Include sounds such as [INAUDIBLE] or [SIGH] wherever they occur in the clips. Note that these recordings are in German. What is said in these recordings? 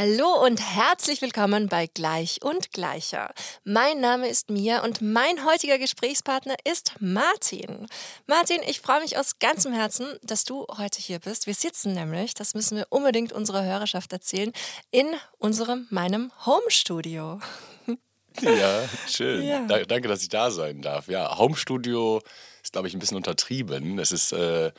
Hallo und herzlich willkommen bei Gleich und Gleicher. Mein Name ist Mia und mein heutiger Gesprächspartner ist Martin. Martin, ich freue mich aus ganzem Herzen, dass du heute hier bist. Wir sitzen nämlich, das müssen wir unbedingt unserer Hörerschaft erzählen, in unserem, meinem Home-Studio. Ja, schön. [LAUGHS] Ja. Da, danke, dass ich da sein darf. Ja, Home-Studio ist, glaube ich, ein bisschen untertrieben. Es ist äh,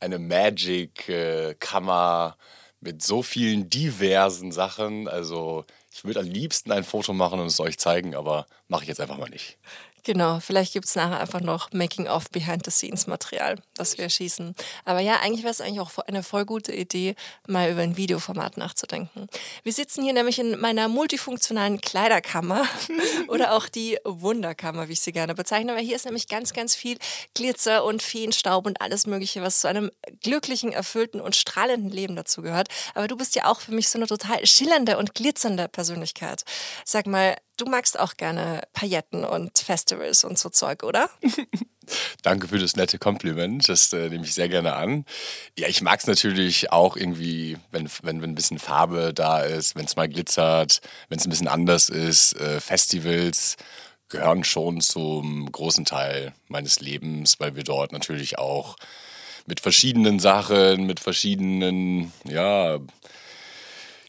eine Magic-Kammer. Äh, mit so vielen diversen Sachen. Also ich würde am liebsten ein Foto machen und es euch zeigen, aber mache ich jetzt einfach mal nicht. Genau, vielleicht gibt es nachher einfach noch Making-of Behind-the-Scenes-Material, das wir schießen. Aber ja, eigentlich wäre es eigentlich auch eine voll gute Idee, mal über ein Videoformat nachzudenken. Wir sitzen hier nämlich in meiner multifunktionalen Kleiderkammer [LAUGHS] oder auch die Wunderkammer, wie ich sie gerne bezeichne. weil hier ist nämlich ganz, ganz viel Glitzer und Feenstaub und alles Mögliche, was zu einem glücklichen, erfüllten und strahlenden Leben dazu gehört. Aber du bist ja auch für mich so eine total schillernde und glitzernde Persönlichkeit. Sag mal, Du magst auch gerne Pailletten und Festivals und so Zeug, oder? [LAUGHS] Danke für das nette Kompliment. Das äh, nehme ich sehr gerne an. Ja, ich mag es natürlich auch irgendwie, wenn, wenn, wenn ein bisschen Farbe da ist, wenn es mal glitzert, wenn es ein bisschen anders ist. Äh, Festivals gehören schon zum großen Teil meines Lebens, weil wir dort natürlich auch mit verschiedenen Sachen, mit verschiedenen, ja,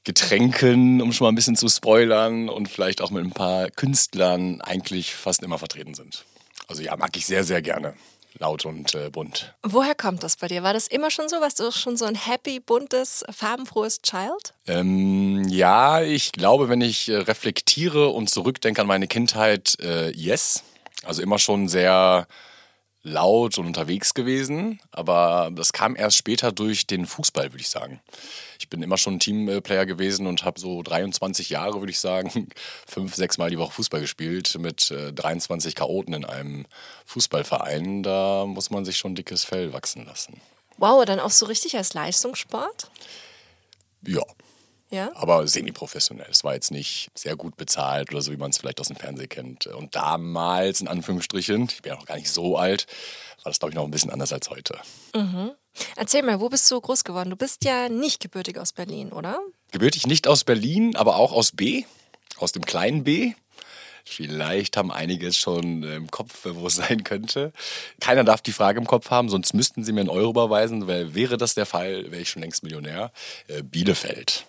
Getränken, um schon mal ein bisschen zu spoilern, und vielleicht auch mit ein paar Künstlern eigentlich fast immer vertreten sind. Also ja, mag ich sehr, sehr gerne. Laut und äh, bunt. Woher kommt das bei dir? War das immer schon so? Warst du schon so ein happy, buntes, farbenfrohes Child? Ähm, ja, ich glaube, wenn ich äh, reflektiere und zurückdenke an meine Kindheit, äh, yes. Also immer schon sehr laut und unterwegs gewesen, aber das kam erst später durch den Fußball, würde ich sagen. Ich bin immer schon ein Teamplayer gewesen und habe so 23 Jahre, würde ich sagen, [LAUGHS] fünf, sechs Mal die Woche Fußball gespielt mit 23 äh, Chaoten in einem Fußballverein. Da muss man sich schon dickes Fell wachsen lassen. Wow, dann auch so richtig als Leistungssport? Ja, ja? Aber semi-professionell. Es war jetzt nicht sehr gut bezahlt oder so, wie man es vielleicht aus dem Fernsehen kennt. Und damals, in Anführungsstrichen, ich bin ja noch gar nicht so alt, war das, glaube ich, noch ein bisschen anders als heute. Mhm. Erzähl mal, wo bist du groß geworden? Du bist ja nicht gebürtig aus Berlin, oder? Gebürtig nicht aus Berlin, aber auch aus B, aus dem kleinen B. Vielleicht haben einige es schon im Kopf, wo es sein könnte. Keiner darf die Frage im Kopf haben, sonst müssten sie mir einen Euro überweisen, weil wäre das der Fall, wäre ich schon längst Millionär. Äh, Bielefeld.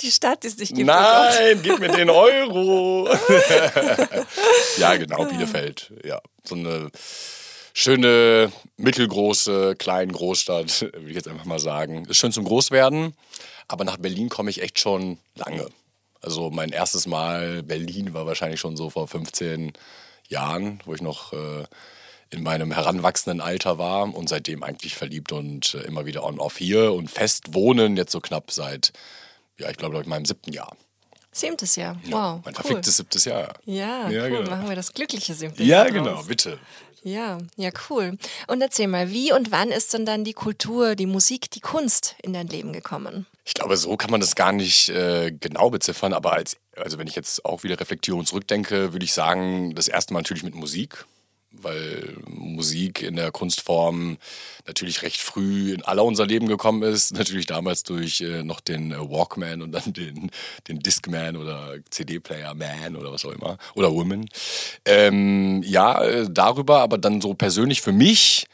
Die Stadt ist nicht gibt. Nein, gib mir den Euro. [LAUGHS] [LAUGHS] ja, genau, Bielefeld. Ja, so eine schöne, mittelgroße, kleine Großstadt, [LAUGHS] würde ich jetzt einfach mal sagen. Ist schön zum Großwerden, aber nach Berlin komme ich echt schon lange. Also mein erstes Mal Berlin war wahrscheinlich schon so vor 15 Jahren, wo ich noch äh, in meinem heranwachsenden Alter war und seitdem eigentlich verliebt und äh, immer wieder on-off hier und fest wohnen, jetzt so knapp seit ja, ich glaube, in meinem siebten Jahr. Siebtes Jahr, wow. Ja, mein cool. verficktes siebtes Jahr. Ja, ja cool. Genau. Machen wir das glückliche siebte Jahr. Ja, genau, bitte. Ja, ja, cool. Und erzähl mal, wie und wann ist denn dann die Kultur, die Musik, die Kunst in dein Leben gekommen? Ich glaube, so kann man das gar nicht äh, genau beziffern, aber als, also wenn ich jetzt auch wieder reflektiere und zurückdenke, würde ich sagen, das erste Mal natürlich mit Musik weil Musik in der Kunstform natürlich recht früh in aller unser Leben gekommen ist. [LAUGHS] Natürlich damals durch äh, noch den äh, Walkman und dann den, den Discman oder CD-Player Man oder was auch immer. Oder Woman. Ähm, ja, äh, darüber, aber dann so persönlich für mich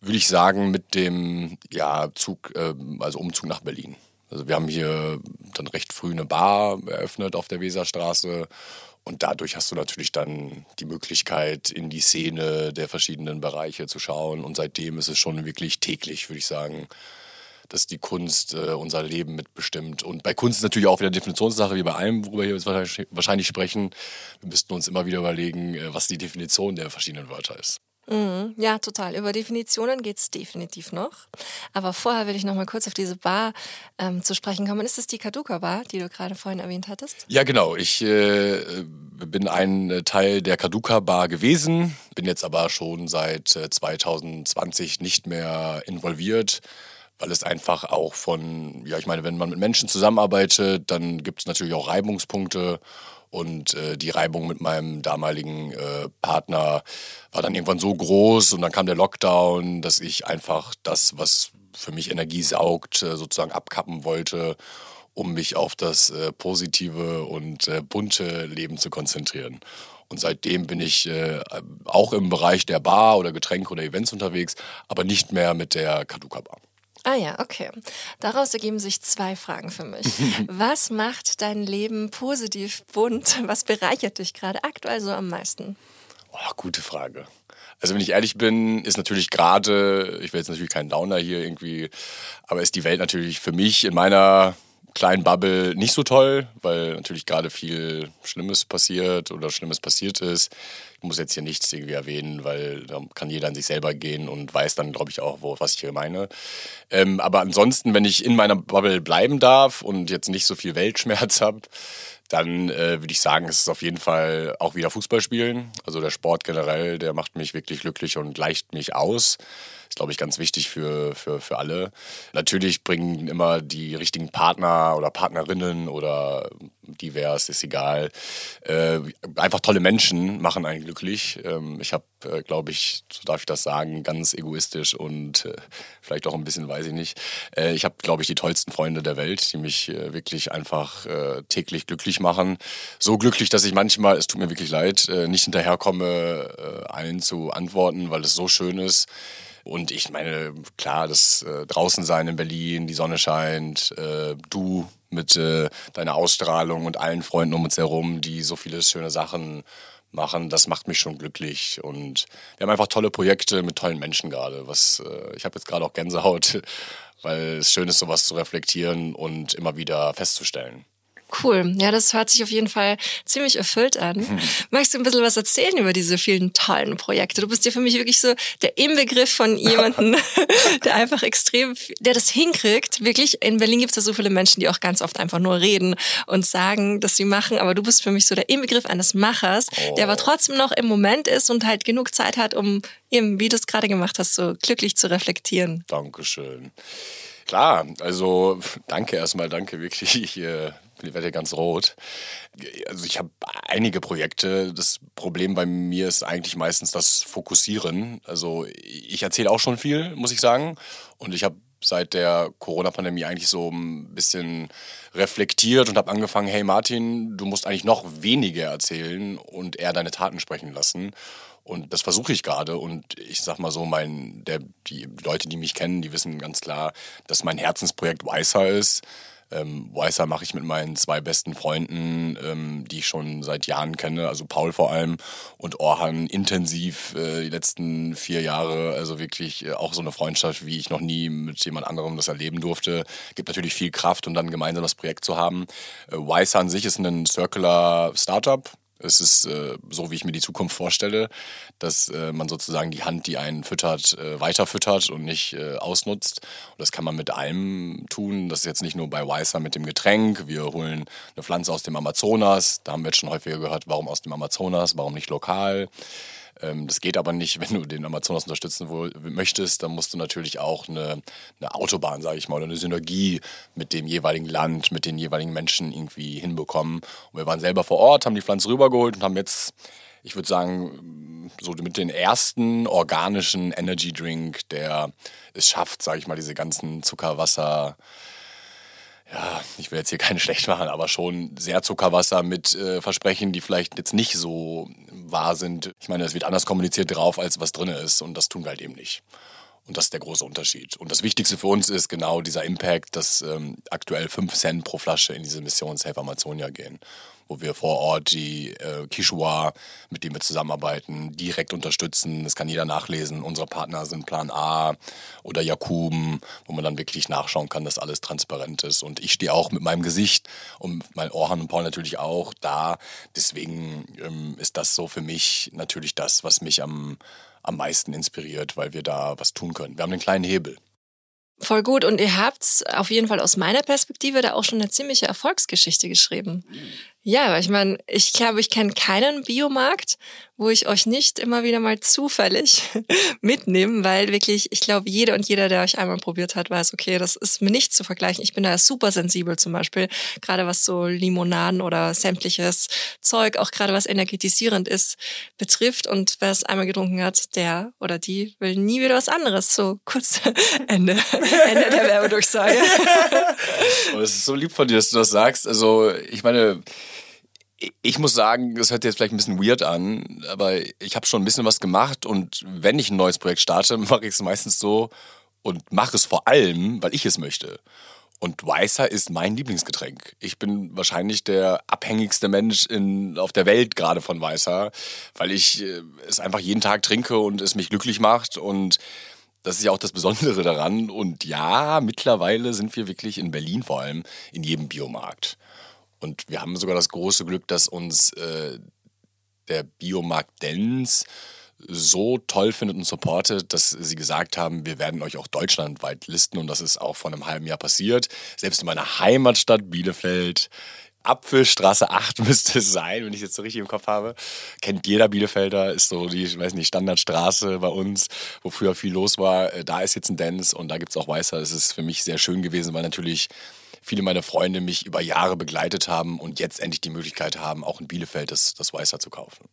würde ich sagen mit dem ja, Zug, äh, also Umzug nach Berlin. Also wir haben hier dann recht früh eine Bar eröffnet auf der Weserstraße und dadurch hast du natürlich dann die Möglichkeit, in die Szene der verschiedenen Bereiche zu schauen. Und seitdem ist es schon wirklich täglich, würde ich sagen, dass die Kunst äh, unser Leben mitbestimmt. Und bei Kunst ist natürlich auch wieder Definitionssache, wie bei allem, worüber wir jetzt wahrscheinlich sprechen. Wir müssten uns immer wieder überlegen, äh, was die Definition der verschiedenen Wörter ist. Mhm, ja, total. Über Definitionen geht es definitiv noch. Aber vorher will ich noch mal kurz auf diese Bar ähm, zu sprechen kommen. Ist das die Kaduka Bar, die du gerade vorhin erwähnt hattest? Ja, genau. Ich äh, bin ein Teil der Kaduka Bar gewesen, bin jetzt aber schon seit 2020 äh, nicht mehr involviert weil es einfach auch von, ja, ich meine, wenn man mit Menschen zusammenarbeitet, dann gibt es natürlich auch Reibungspunkte. Und äh, die Reibung mit meinem damaligen äh, Partner war dann irgendwann so groß und dann kam der Lockdown, dass ich einfach das, was für mich Energie saugt, äh, sozusagen abkappen wollte, um mich auf das äh, positive und äh, bunte Leben zu konzentrieren. Und seitdem bin ich äh, auch im Bereich der Bar oder Getränke oder Events unterwegs, aber nicht mehr mit der Kaduka Bar. Ah ja, okay. Daraus ergeben sich zwei Fragen für mich. [LAUGHS] Was macht dein Leben positiv bunt? Was bereichert dich gerade aktuell so am meisten? Oh, gute Frage. Also wenn ich ehrlich bin, ist natürlich gerade, ich will jetzt natürlich keinen Downer hier irgendwie, aber ist die Welt natürlich für mich in meiner kleinen Bubble nicht so toll, weil natürlich gerade viel Schlimmes passiert oder Schlimmes passiert ist. Ich muss jetzt hier nichts irgendwie erwähnen, weil da kann jeder an sich selber gehen und weiß dann, glaube ich, auch, wo, was ich hier meine. Ähm, aber ansonsten, wenn ich in meiner Bubble bleiben darf und jetzt nicht so viel Weltschmerz [LAUGHS] habe, dann äh, würde ich sagen, es ist auf jeden Fall auch wieder Fußball spielen. Also der Sport generell, der macht mich wirklich glücklich und gleicht mich aus. Ist, glaube ich, ganz wichtig für, für, für alle. Natürlich bringen immer die richtigen Partner oder Partnerinnen oder divers, ist egal. Äh, einfach tolle Menschen machen einen glücklich. Ähm, ich habe, äh, glaube ich, so darf ich das sagen, ganz egoistisch und äh, vielleicht auch ein bisschen, weiß ich nicht. Äh, ich habe, glaube ich, die tollsten Freunde der Welt, die mich äh, wirklich einfach äh, täglich glücklich machen. So glücklich, dass ich manchmal, es tut mir wirklich leid, nicht hinterherkomme, allen zu antworten, weil es so schön ist. Und ich meine, klar, das äh, draußen sein in Berlin, die Sonne scheint, äh, du mit äh, deiner Ausstrahlung und allen Freunden um uns herum, die so viele schöne Sachen machen, das macht mich schon glücklich. Und wir haben einfach tolle Projekte mit tollen Menschen gerade. Was äh, ich habe jetzt gerade auch Gänsehaut, [LAUGHS] weil es schön ist, sowas zu reflektieren und immer wieder festzustellen. Cool. Ja, das hört sich auf jeden Fall ziemlich erfüllt an. Mhm. Magst du ein bisschen was erzählen über diese vielen tollen Projekte? Du bist ja für mich wirklich so der Inbegriff von [LAUGHS] jemandem, der einfach extrem, der das hinkriegt. Wirklich, in Berlin gibt es ja so viele Menschen, die auch ganz oft einfach nur reden und sagen, dass sie machen. Aber du bist für mich so der Inbegriff eines Machers, oh. der aber oh. trotzdem noch im Moment ist und halt genug Zeit hat, um eben, wie du es gerade gemacht hast, so glücklich zu reflektieren. Dankeschön. Klar, also danke erstmal, danke wirklich. [LAUGHS] Ich äh, werde ganz rot. Also ich habe einige Projekte. Das Problem bei mir ist eigentlich meistens das Fokussieren. Also ich erzähle auch schon viel, muss ich sagen. Und ich habe seit der Corona-Pandemie eigentlich so ein bisschen reflektiert und habe angefangen, hey Martin, du musst eigentlich noch weniger erzählen und eher deine Taten sprechen lassen. Und das versuche ich gerade. Und ich sag mal so, mein, der, die Leute, die mich kennen, die wissen ganz klar, dass mein Herzensprojekt Weißer ist. Ähm, Weißer mache ich mit meinen zwei besten Freunden, ähm, die ich schon seit Jahren kenne, also Paul vor allem und Orhan intensiv äh, die letzten vier Jahre. Also wirklich äh, auch so eine Freundschaft, wie ich noch nie mit jemand anderem das erleben durfte. Gibt natürlich viel Kraft, um dann gemeinsam das Projekt zu haben. Äh, Weißer an sich ist ein Circular Startup es ist äh, so, wie ich mir die Zukunft vorstelle, dass äh, man sozusagen die Hand, die einen füttert, äh, weiter füttert und nicht äh, ausnutzt. Und das kann man mit allem tun. Das ist jetzt nicht nur bei Weißer mit dem Getränk. Wir holen eine Pflanze aus dem Amazonas. Da haben wir jetzt schon häufiger gehört, warum aus dem Amazonas, warum nicht lokal. Ähm, das geht aber nicht, [LAUGHS] wenn du den Amazonas unterstützen möchtest, dann musst du natürlich auch eine, eine Autobahn, sage ich mal, oder eine Synergie mit dem jeweiligen Land, mit den jeweiligen Menschen irgendwie hinbekommen. Und wir waren selber vor Ort, haben die Pflanze rübergeholt und haben jetzt, ich würde sagen, so mit den ersten organischen Energy Drink, der es schafft, sage ich mal, diese ganzen Zuckerwasser ja, ich will jetzt hier keine [LAUGHS] schlecht machen, aber schon sehr Zuckerwasser mit äh, Versprechen, die vielleicht jetzt nicht so wahr sind. Ich meine, es wird anders kommuniziert drauf, als was drin ist und das tun wir halt eben nicht. Und das ist der große Unterschied. Und das Wichtigste für uns ist genau dieser Impact, dass ähm, aktuell 5 Cent pro Flasche in diese Mission Safe Amazonia gehen wo wir vor Ort die äh, Kishua, mit denen wir zusammenarbeiten, direkt unterstützen. Das kann jeder nachlesen. Unsere Partner sind Plan A oder Jakuben, wo man dann wirklich nachschauen kann, dass alles transparent ist. Und ich stehe auch mit meinem Gesicht und mein Orhan und Paul natürlich auch da. Deswegen ähm, ist das so für mich natürlich das, was mich am, am meisten inspiriert, weil wir da was tun können. Wir haben einen kleinen Hebel. Voll gut. Und ihr habt auf jeden Fall aus meiner Perspektive da auch schon eine ziemliche Erfolgsgeschichte geschrieben. Ja, ich meine, ich glaube, ich kenne keinen Biomarkt, wo ich euch nicht immer wieder mal zufällig [LAUGHS] mitnehme, weil wirklich, ich glaube, jeder und jeder, der euch einmal probiert hat, weiß, okay, das ist mir nicht zu vergleichen. Ich bin da super sensibel zum Beispiel, gerade was so Limonaden oder sämtliches Zeug, auch gerade was energetisierend ist, betrifft. Und wer es einmal getrunken hat, der oder die will nie wieder was anderes. So [LAUGHS] kurz Ende, [LAUGHS] Ende der Werbedurchsage. oh, es ist so lieb von dir, dass du das sagst. Also, ich meine, ich muss sagen, das hört jetzt vielleicht ein bisschen weird an, aber ich habe schon ein bisschen was gemacht und wenn ich ein neues Projekt starte, [LAUGHS] mache ich es meistens so und mache es vor allem, weil ich es möchte. Und Weißer ist mein Lieblingsgetränk. Ich bin wahrscheinlich der abhängigste Mensch in, auf der Welt gerade von Weißer, weil ich äh, es einfach jeden Tag trinke und es mich glücklich macht. Und das ist ja auch das Besondere daran. Und ja, mittlerweile sind wir wirklich in Berlin vor allem in jedem Biomarkt. Und wir haben sogar das große Glück, dass uns äh, der Biomarkt Dens so toll findet und supportet, dass sie gesagt haben, wir werden euch auch deutschlandweit listen und das ist auch vor einem halben Jahr passiert. Selbst in meiner Heimatstadt Bielefeld, Apfelstraße 8 [LAUGHS] müsste es sein, wenn ich es jetzt so richtig im Kopf habe. Kennt jeder Bielefelder, ist so die, ich weiß nicht, Standardstraße bei uns, wo früher viel los war. Äh, da ist jetzt ein Dance und da gibt es auch Weißer. Das ist für mich sehr schön gewesen, weil natürlich viele meiner Freunde mich über Jahre begleitet haben und jetzt endlich die Möglichkeit haben, auch in Bielefeld das, das Weißer zu kaufen.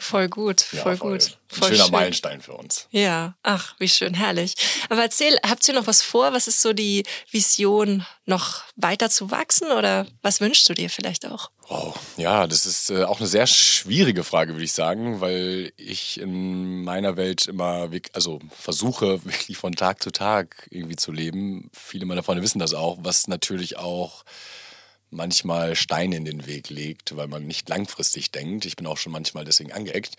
Voll gut, voll, ja, voll. gut. Voll Ein schöner schön. Meilenstein für uns. Ja, ach, wie schön, herrlich. Aber erzähl, habt ihr noch was vor? Was ist so die Vision, noch weiter zu wachsen oder was wünschst du dir vielleicht auch? Oh, ja, das ist äh, auch eine sehr schwierige Frage, würde ich sagen, weil ich in meiner Welt immer also versuche, [LAUGHS] wirklich von Tag zu Tag irgendwie zu leben. Viele meiner Freunde wissen das auch, was natürlich auch manchmal Steine in den Weg legt, weil man nicht langfristig denkt. Ich bin auch schon manchmal deswegen angeeckt.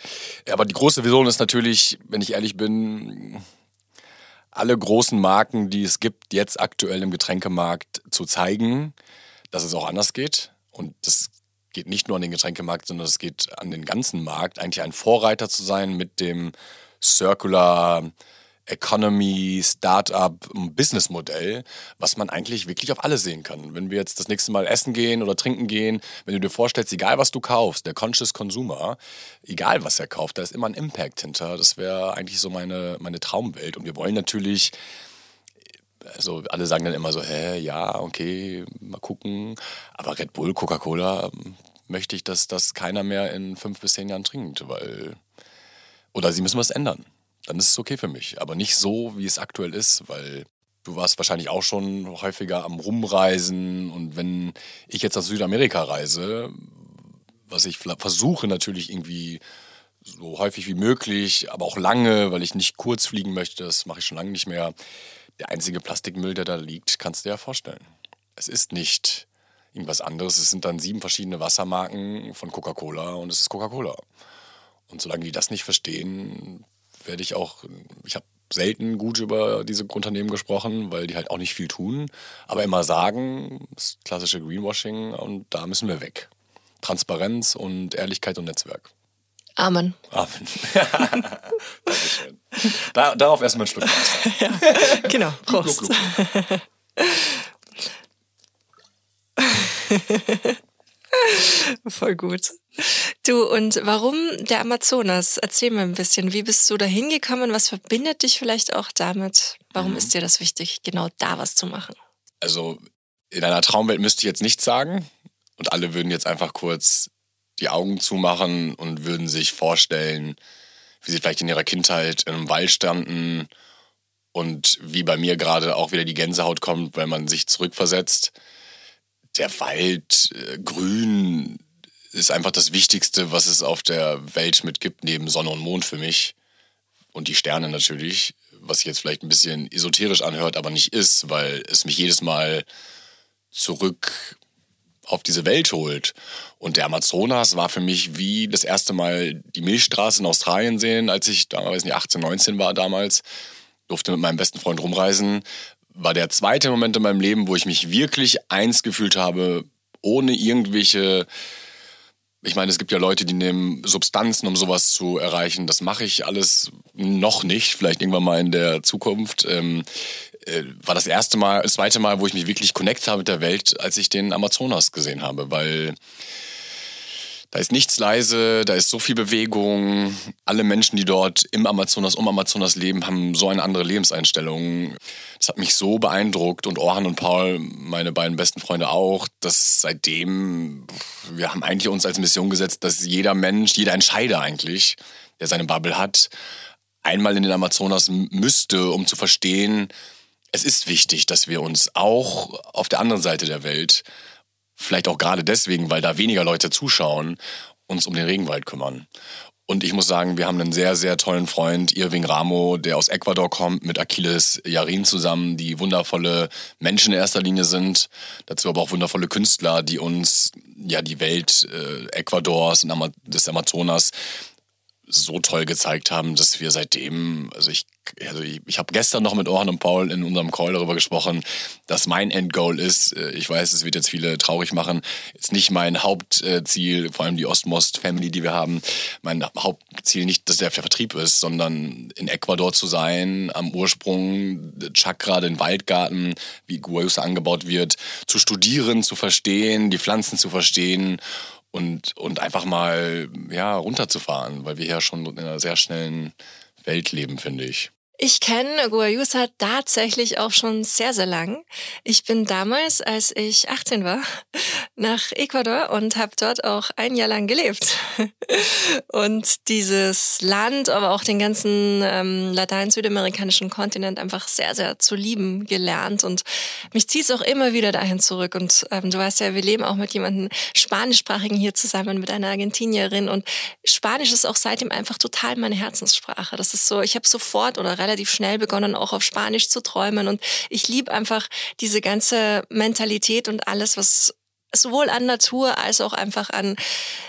Aber die große Vision ist natürlich, wenn ich ehrlich bin, alle großen Marken, die es gibt, jetzt aktuell im Getränkemarkt zu zeigen, dass es auch anders geht. Und das geht nicht nur an den Getränkemarkt, sondern es geht an den ganzen Markt, eigentlich ein Vorreiter zu sein mit dem Circular Economy, Startup, Businessmodell, was man eigentlich wirklich auf alle sehen kann. Wenn wir jetzt das nächste Mal essen gehen oder trinken gehen, wenn du dir vorstellst, egal was du kaufst, der Conscious Consumer, egal was er kauft, da ist immer ein Impact hinter. Das wäre eigentlich so meine, meine Traumwelt. Und wir wollen natürlich also alle sagen dann immer so, hä, ja, okay, mal gucken. Aber Red Bull, Coca-Cola, möchte ich, dass das keiner mehr in fünf bis zehn Jahren trinkt, weil oder sie müssen was ändern dann ist es okay für mich. Aber nicht so, wie es aktuell ist, weil du warst wahrscheinlich auch schon häufiger am Rumreisen und wenn ich jetzt nach Südamerika reise, was ich versuche natürlich irgendwie so häufig wie möglich, aber auch lange, weil ich nicht kurz fliegen möchte, das mache ich schon lange nicht mehr. Der einzige Plastikmüll, der da liegt, kannst du dir ja vorstellen. Es ist nicht irgendwas anderes. Es sind dann sieben verschiedene Wassermarken von Coca-Cola und es ist Coca-Cola. Und solange die das nicht verstehen, werde ich auch, ich habe selten gut über diese Unternehmen gesprochen, weil die halt auch nicht viel tun, aber immer sagen, das klassische Greenwashing und da müssen wir weg. Transparenz und Ehrlichkeit und Netzwerk. Amen. Amen. [LAUGHS] Dankeschön. Da, darauf erstmal ein Wasser. ja, [LAUGHS] genau, Prost. Gluck, gluck. [LAUGHS] Voll gut. Du, und warum der Amazonas? Erzähl mir ein bisschen. Wie bist du da hingekommen? Was verbindet dich vielleicht auch damit? Warum mhm. ist dir das wichtig, genau da was zu machen? Also, in einer Traumwelt müsste ich jetzt nichts sagen. Und alle würden jetzt einfach kurz die Augen zumachen und würden sich vorstellen, wie sie vielleicht in ihrer Kindheit in einem Wald standen und wie bei mir gerade auch wieder die Gänsehaut kommt, wenn man sich zurückversetzt. Der Wald, äh, grün, ist einfach das Wichtigste, was es auf der Welt mitgibt, neben Sonne und Mond für mich. Und die Sterne natürlich, was sich jetzt vielleicht ein bisschen esoterisch anhört, aber nicht ist, weil es mich jedes Mal zurück auf diese Welt holt. Und der Amazonas war für mich wie das erste Mal die Milchstraße in Australien sehen, als ich damals nicht 18, 19 war damals, durfte mit meinem besten Freund rumreisen. War der zweite Moment in meinem Leben, wo ich mich wirklich eins gefühlt habe, ohne irgendwelche ich meine, es gibt ja Leute, die nehmen Substanzen, um sowas zu erreichen. Das mache ich alles noch nicht, vielleicht irgendwann mal in der Zukunft. Ähm, äh, war das erste Mal, das zweite Mal, wo ich mich wirklich connect habe mit der Welt, als ich den Amazonas gesehen habe, weil Da ist nichts leise, da ist so viel Bewegung. Alle Menschen, die dort im Amazonas, um Amazonas leben, haben so eine andere Lebenseinstellung. Das hat mich so beeindruckt und Orhan und Paul, meine beiden besten Freunde auch, dass seitdem, wir haben eigentlich uns als Mission gesetzt, dass jeder Mensch, jeder Entscheider eigentlich, der seine Bubble hat, einmal in den Amazonas müsste, um zu verstehen, es ist wichtig, dass wir uns auch auf der anderen Seite der Welt vielleicht auch gerade deswegen, weil da weniger Leute zuschauen, uns um den Regenwald kümmern. Und ich muss sagen, wir haben einen sehr, sehr tollen Freund, Irving Ramo, der aus Ecuador kommt, mit Achilles Jarin zusammen, die wundervolle Menschen in erster Linie sind. Dazu aber auch wundervolle Künstler, die uns ja die Welt äh, Ecuadors und des Amazonas so toll gezeigt haben, dass wir seitdem, also ich, also ich, ich habe gestern noch mit Orhan und Paul in unserem Call darüber gesprochen, dass mein Endgoal ist, äh, ich weiß, es wird jetzt viele traurig machen, ist nicht mein Hauptziel, vor allem die Ostmost-Family, die wir haben, mein Hauptziel nicht, dass der Vertrieb ist, sondern in Ecuador zu sein, am Ursprung, Chakra, den Waldgarten, wie Guayusa angebaut wird, zu studieren, zu verstehen, die Pflanzen zu verstehen und, und einfach mal ja, runterzufahren, weil wir ja schon in einer sehr schnellen Welt leben, finde ich. Ich kenne Guayusa tatsächlich auch schon sehr, sehr lang. Ich bin damals, als ich 18 war, [LAUGHS] nach Ecuador und habe dort auch ein Jahr lang gelebt. [LAUGHS] Und dieses Land, aber auch den ganzen ähm, latein-südamerikanischen Kontinent einfach sehr, sehr zu lieben gelernt. Und mich zieht es auch immer wieder dahin zurück. Und ähm, du weißt ja, wir leben auch mit jemandem Spanischsprachigen hier zusammen, mit einer Argentinierin. Und Spanisch ist auch seitdem einfach total meine Herzenssprache. Das ist so, ich habe sofort oder relativ relativ schnell begonnen, auch auf Spanisch zu träumen. Und ich liebe einfach diese ganze Mentalität und alles, was sowohl an Natur als auch einfach an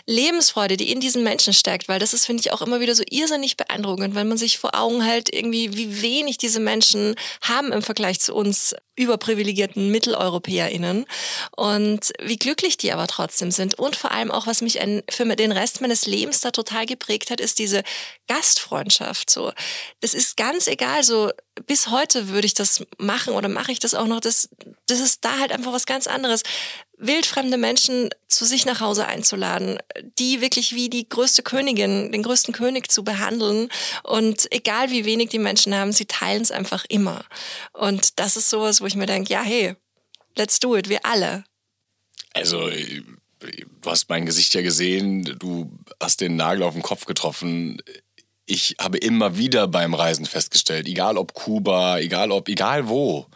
Lebensfreude, die in diesen Menschen steckt, weil das ist, finde ich, auch immer wieder so irrsinnig beeindruckend, wenn man sich vor Augen hält, irgendwie, wie wenig diese Menschen haben im Vergleich zu uns überprivilegierten MitteleuropäerInnen und wie glücklich die aber trotzdem sind. Und vor allem auch, was mich für den Rest meines Lebens da total geprägt hat, ist diese Gastfreundschaft, so. Das ist ganz egal, so, bis heute würde ich das machen oder mache ich das auch noch, das, das ist da halt einfach was ganz anderes wildfremde Menschen zu sich nach Hause einzuladen, die wirklich wie die größte Königin, den größten König zu behandeln. Und egal wie wenig die Menschen haben, sie teilen es einfach immer. Und das ist sowas, wo ich mir denke, ja, hey, let's do it, wir alle. Also, du hast mein Gesicht ja gesehen, du hast den Nagel auf den Kopf getroffen. Ich habe immer wieder beim Reisen festgestellt, egal ob Kuba, egal ob, egal wo,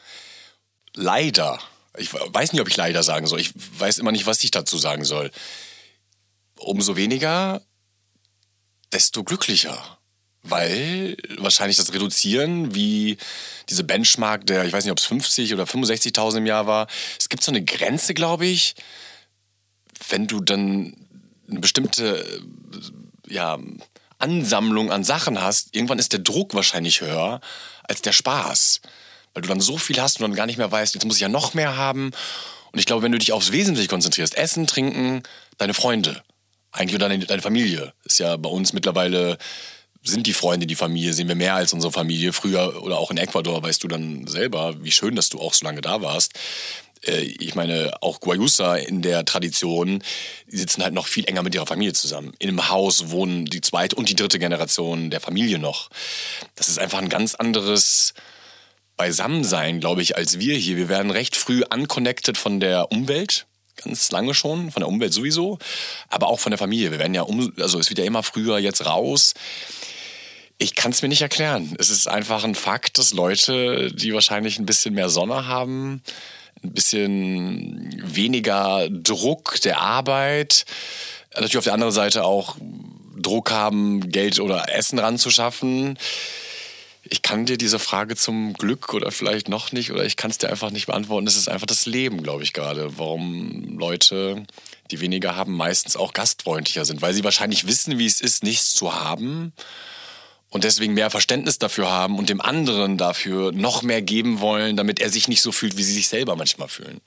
leider ich weiß nicht, ob ich leider sagen soll. Ich weiß immer nicht, was ich dazu sagen soll. Umso weniger, desto glücklicher. Weil wahrscheinlich das Reduzieren, wie diese Benchmark der, ich weiß nicht, ob es 50 oder 65.000 im Jahr war. Es gibt so eine Grenze, glaube ich, wenn du dann eine bestimmte ja, Ansammlung an Sachen hast, irgendwann ist der Druck wahrscheinlich höher als der Spaß weil du dann so viel hast und dann gar nicht mehr weißt, jetzt muss ich ja noch mehr haben. Und ich glaube, wenn du dich aufs Wesentliche konzentrierst, Essen, Trinken, deine Freunde, eigentlich oder deine, deine Familie, ist ja bei uns mittlerweile sind die Freunde die Familie, sehen wir mehr als unsere Familie. Früher oder auch in Ecuador weißt du dann selber, wie schön, dass du auch so lange da warst. Äh, ich meine, auch Guayusa in der Tradition, die sitzen halt noch viel enger mit ihrer Familie zusammen. In einem Haus wohnen die zweite und die dritte Generation der Familie noch. Das ist einfach ein ganz anderes Beisammensein, glaube ich, als wir hier. Wir werden recht früh unconnected von der Umwelt. Ganz lange schon, von der Umwelt sowieso, aber auch von der Familie. Wir werden ja um, also es wird ja immer früher jetzt raus. Ich kann es mir nicht erklären. Es ist einfach ein Fakt, dass Leute, die wahrscheinlich ein bisschen mehr Sonne haben, ein bisschen weniger Druck der Arbeit, natürlich auf der anderen Seite auch Druck haben, Geld oder Essen ranzuschaffen ich kann dir diese Frage zum Glück oder vielleicht noch nicht oder ich kann es dir einfach nicht beantworten. Es ist einfach das Leben, glaube ich gerade, warum Leute, die weniger haben, meistens auch gastfreundlicher sind, weil sie wahrscheinlich wissen, wie es ist, nichts zu haben und deswegen mehr Verständnis dafür haben und dem anderen dafür noch mehr geben wollen, damit er sich nicht so fühlt, wie sie sich selber manchmal fühlen.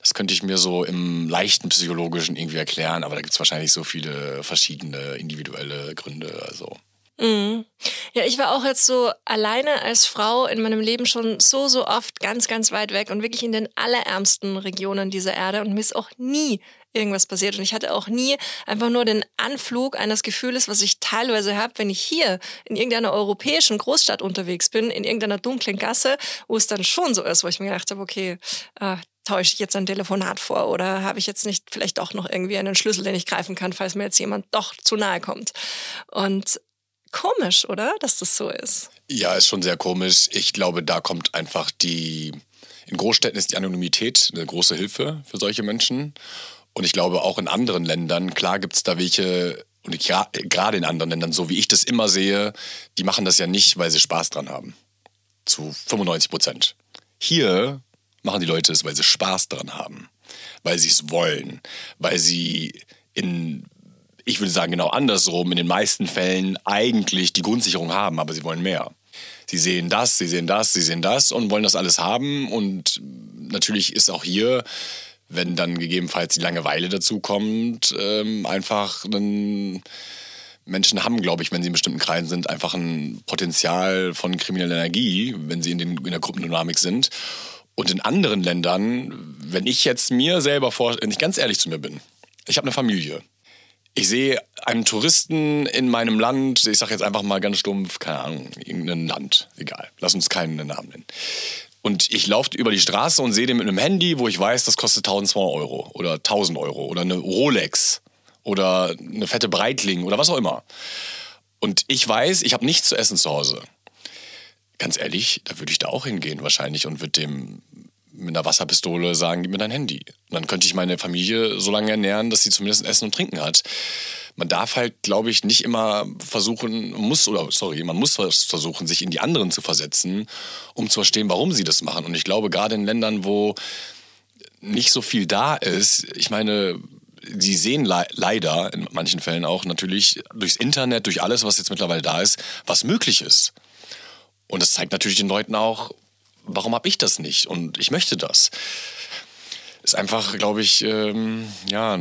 Das könnte ich mir so im leichten psychologischen irgendwie erklären, aber da gibt es wahrscheinlich so viele verschiedene individuelle Gründe. Also Mhm. Ja, ich war auch jetzt so alleine als Frau in meinem Leben schon so, so oft ganz, ganz weit weg und wirklich in den allerärmsten Regionen dieser Erde und mir ist auch nie irgendwas passiert. Und ich hatte auch nie einfach nur den Anflug eines Gefühles, was ich teilweise habe, wenn ich hier in irgendeiner europäischen Großstadt unterwegs bin, in irgendeiner dunklen Gasse, wo es dann schon so ist, wo ich mir gedacht habe, okay, äh, täusche ich jetzt ein Telefonat vor oder habe ich jetzt nicht vielleicht doch noch irgendwie einen Schlüssel, den ich greifen kann, falls mir jetzt jemand doch zu nahe kommt. Und komisch, oder? Dass das so ist. Ja, ist schon sehr komisch. Ich glaube, da kommt einfach die. In Großstädten ist die Anonymität eine große Hilfe für solche Menschen. Und ich glaube auch in anderen Ländern, klar gibt es da welche, und gerade in anderen Ländern, so wie ich das immer sehe, die machen das ja nicht, weil sie Spaß dran haben. Zu 95 Prozent. Hier machen die Leute es, weil sie Spaß dran haben. Weil sie es wollen. Weil sie in ich würde sagen genau andersrum, in den meisten Fällen eigentlich die Grundsicherung haben, aber sie wollen mehr. Sie sehen das, sie sehen das, sie sehen das und wollen das alles haben. Und natürlich ist auch hier, wenn dann gegebenenfalls die Langeweile dazu kommt, ähm, einfach ein Menschen haben, glaube ich, wenn sie in bestimmten Kreisen sind, einfach ein Potenzial von krimineller Energie, wenn sie in, den, in der Gruppendynamik sind. Und in anderen Ländern, wenn ich jetzt mir selber vor, wenn ich ganz ehrlich zu mir bin, ich habe eine Familie, ich sehe einen Touristen in meinem Land, ich sage jetzt einfach mal ganz stumpf, keine Ahnung, irgendein Land, egal, lass uns keinen Namen nennen. Und ich laufe über die Straße und sehe den mit einem Handy, wo ich weiß, das kostet 1200 Euro oder 1000 Euro oder eine Rolex oder eine fette Breitling oder was auch immer. Und ich weiß, ich habe nichts zu essen zu Hause. Ganz ehrlich, da würde ich da auch hingehen wahrscheinlich und würde dem mit einer Wasserpistole sagen, gib mir dein Handy. Und dann könnte ich meine Familie so lange ernähren, dass sie zumindest Essen und Trinken hat. Man darf halt, glaube ich, nicht immer versuchen, muss, oder sorry, man muss versuchen, sich in die anderen zu versetzen, um zu verstehen, warum sie das machen. Und ich glaube, gerade in Ländern, wo nicht so viel da ist, ich meine, sie sehen le leider in manchen Fällen auch natürlich durchs Internet, durch alles, was jetzt mittlerweile da ist, was möglich ist. Und das zeigt natürlich den Leuten auch, warum habe ich das nicht? Und ich möchte das. Ist einfach, glaube ich, ähm, ja,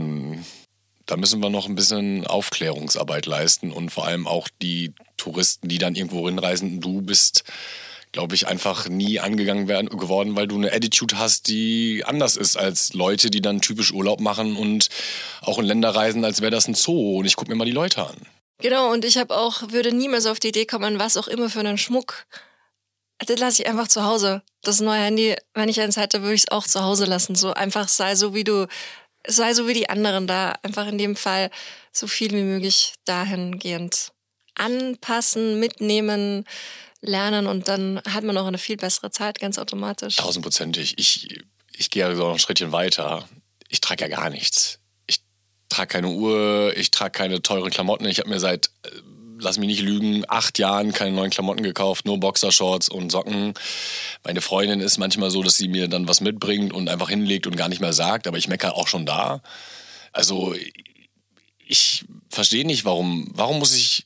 da müssen wir noch ein bisschen Aufklärungsarbeit leisten und vor allem auch die Touristen, die dann irgendwo hinreisen. Du bist, glaube ich, einfach nie angegangen werden, geworden, weil du eine Attitude hast, die anders ist als Leute, die dann typisch Urlaub machen und auch in Länder reisen, als wäre das ein Zoo. Und ich gucke mir mal die Leute an. Genau, und ich habe auch, würde niemals auf die Idee kommen, was auch immer für einen Schmuck das lasse ich einfach zu Hause. Das neue Handy, wenn ich eins hätte, würde ich es auch zu Hause lassen. So einfach sei so wie du, sei so wie die anderen da. Einfach in dem Fall so viel wie möglich dahingehend anpassen, mitnehmen, lernen und dann hat man auch eine viel bessere Zeit, ganz automatisch. Tausendprozentig. Ich, ich gehe also noch ein Schrittchen weiter. Ich trage ja gar nichts. Ich trage keine Uhr, ich trage keine teuren Klamotten. Ich habe mir seit äh, lass mich nicht lügen, acht Jahren keine neuen Klamotten gekauft, nur Boxershorts und Socken. Meine Freundin ist manchmal so, dass sie mir dann was mitbringt und einfach hinlegt und gar nicht mehr sagt, aber ich meckere auch schon da. Also ich verstehe nicht, warum, warum muss ich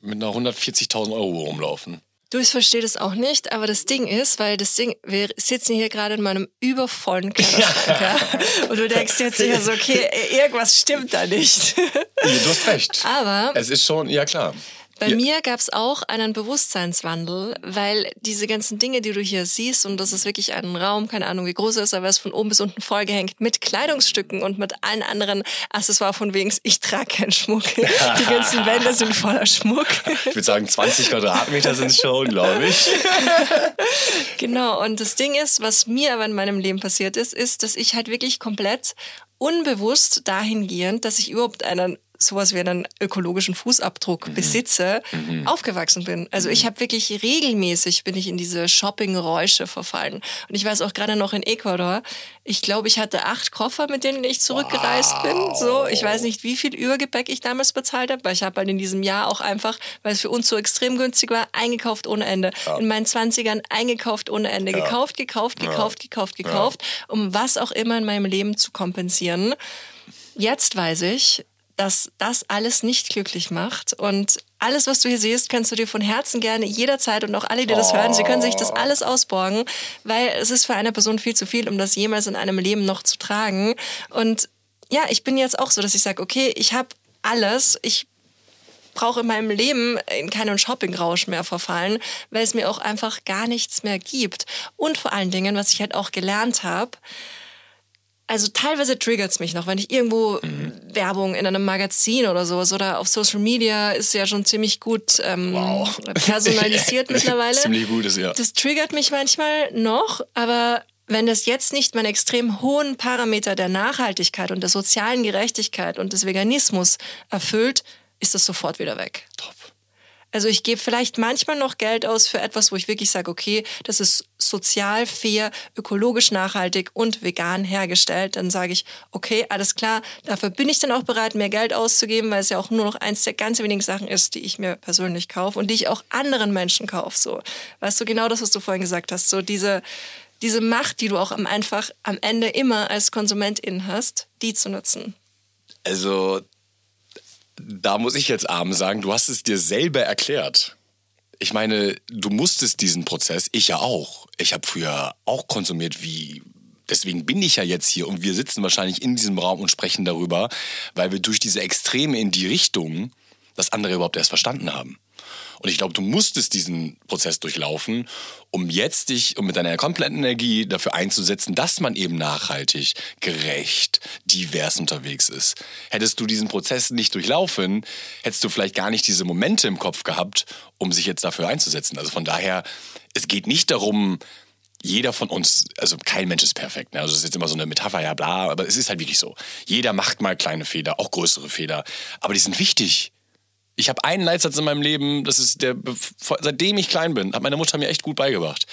mit einer 140.000 Euro rumlaufen? Du, ich verstehe das auch nicht, aber das Ding ist, weil das Ding, wir sitzen hier gerade in meinem übervollen [LAUGHS] Kleiderschrank ja. und du denkst jetzt sicher so, okay, irgendwas stimmt da nicht. Du hast recht. Aber es ist schon, ja klar. Bei ja. mir gab es auch einen Bewusstseinswandel, weil diese ganzen Dinge, die du hier siehst, und das ist wirklich ein Raum, keine Ahnung wie groß er ist, aber er ist von oben bis unten vollgehängt mit Kleidungsstücken und mit allen anderen Accessoires von wegen, ich trage keinen Schmuck. [LAUGHS] Die ganzen Wände sind voller Schmuck. Ich würde sagen, 20 Quadratmeter sind es schon, glaube ich. [LAUGHS] genau, und das Ding ist, was mir aber in meinem Leben passiert ist, ist, dass ich halt wirklich komplett unbewusst dahingehend, dass ich überhaupt einen sowas wie einen ökologischen Fußabdruck mhm. besitze, mhm. aufgewachsen bin. Also ich mhm. habe wirklich regelmäßig bin ich in diese Shopping-Räusche verfallen. Und ich weiß auch gerade noch in Ecuador, ich glaube, ich hatte acht Koffer, mit denen ich zurückgereist wow. bin. So, ich weiß nicht, wie viel Übergepäck ich damals bezahlt habe, weil ich habe halt in diesem Jahr auch einfach, weil es für uns so extrem günstig war, eingekauft ohne Ende. Ja. In meinen Zwanzigern eingekauft ohne Ende. Ja. Gekauft, gekauft, gekauft, ja. gekauft, gekauft, um was auch immer in meinem Leben zu kompensieren. Jetzt weiß ich, dass das alles nicht glücklich macht. Und alles, was du hier siehst, kannst du dir von Herzen gerne jederzeit und auch alle, die das oh. hören, sie können sich das alles ausborgen, weil es ist für eine Person viel zu viel, um das jemals in einem Leben noch zu tragen. Und ja, ich bin jetzt auch so, dass ich sage, okay, ich habe alles, ich brauche in meinem Leben in keinen Shoppingrausch mehr verfallen, weil es mir auch einfach gar nichts mehr gibt. Und vor allen Dingen, was ich halt auch gelernt habe, also teilweise triggert es mich noch, wenn ich irgendwo mhm. Werbung in einem Magazin oder sowas oder auf Social Media ist ja schon ziemlich gut ähm, wow. [LAUGHS] personalisiert mittlerweile. Ziemlich gut ist, ja. Das triggert mich manchmal noch, aber wenn das jetzt nicht meinen extrem hohen Parameter der Nachhaltigkeit und der sozialen Gerechtigkeit und des Veganismus erfüllt, ist das sofort wieder weg. Top. Also ich gebe vielleicht manchmal noch Geld aus für etwas, wo ich wirklich sage, okay, das ist sozial, fair, ökologisch nachhaltig und vegan hergestellt. Dann sage ich, okay, alles klar, dafür bin ich dann auch bereit, mehr Geld auszugeben, weil es ja auch nur noch eins der ganz wenigen Sachen ist, die ich mir persönlich kaufe und die ich auch anderen Menschen kaufe. So, weißt du, genau das, was du vorhin gesagt hast, so diese, diese Macht, die du auch einfach am Ende immer als Konsumentin hast, die zu nutzen. Also da muss ich jetzt arm sagen, du hast es dir selber erklärt. Ich meine, du musstest diesen Prozess, ich ja auch. Ich habe früher auch konsumiert wie deswegen bin ich ja jetzt hier und wir sitzen wahrscheinlich in diesem Raum und sprechen darüber, weil wir durch diese Extreme in die Richtung das andere überhaupt erst verstanden haben. Und ich glaube, du musstest diesen Prozess durchlaufen, um jetzt dich und mit deiner kompletten Energie dafür einzusetzen, dass man eben nachhaltig, gerecht, divers unterwegs ist. Hättest du diesen Prozess nicht durchlaufen, hättest du vielleicht gar nicht diese Momente im Kopf gehabt, um sich jetzt dafür einzusetzen. Also von daher, es geht nicht darum, jeder von uns, also kein Mensch ist perfekt. Ne? Also das ist jetzt immer so eine Metapher, ja bla, aber es ist halt wirklich so. Jeder macht mal kleine Fehler, auch größere Fehler, aber die sind wichtig. Ich habe einen Leitsatz in meinem Leben, das ist der, seitdem ich klein bin, hat meine Mutter mir echt gut beigebracht.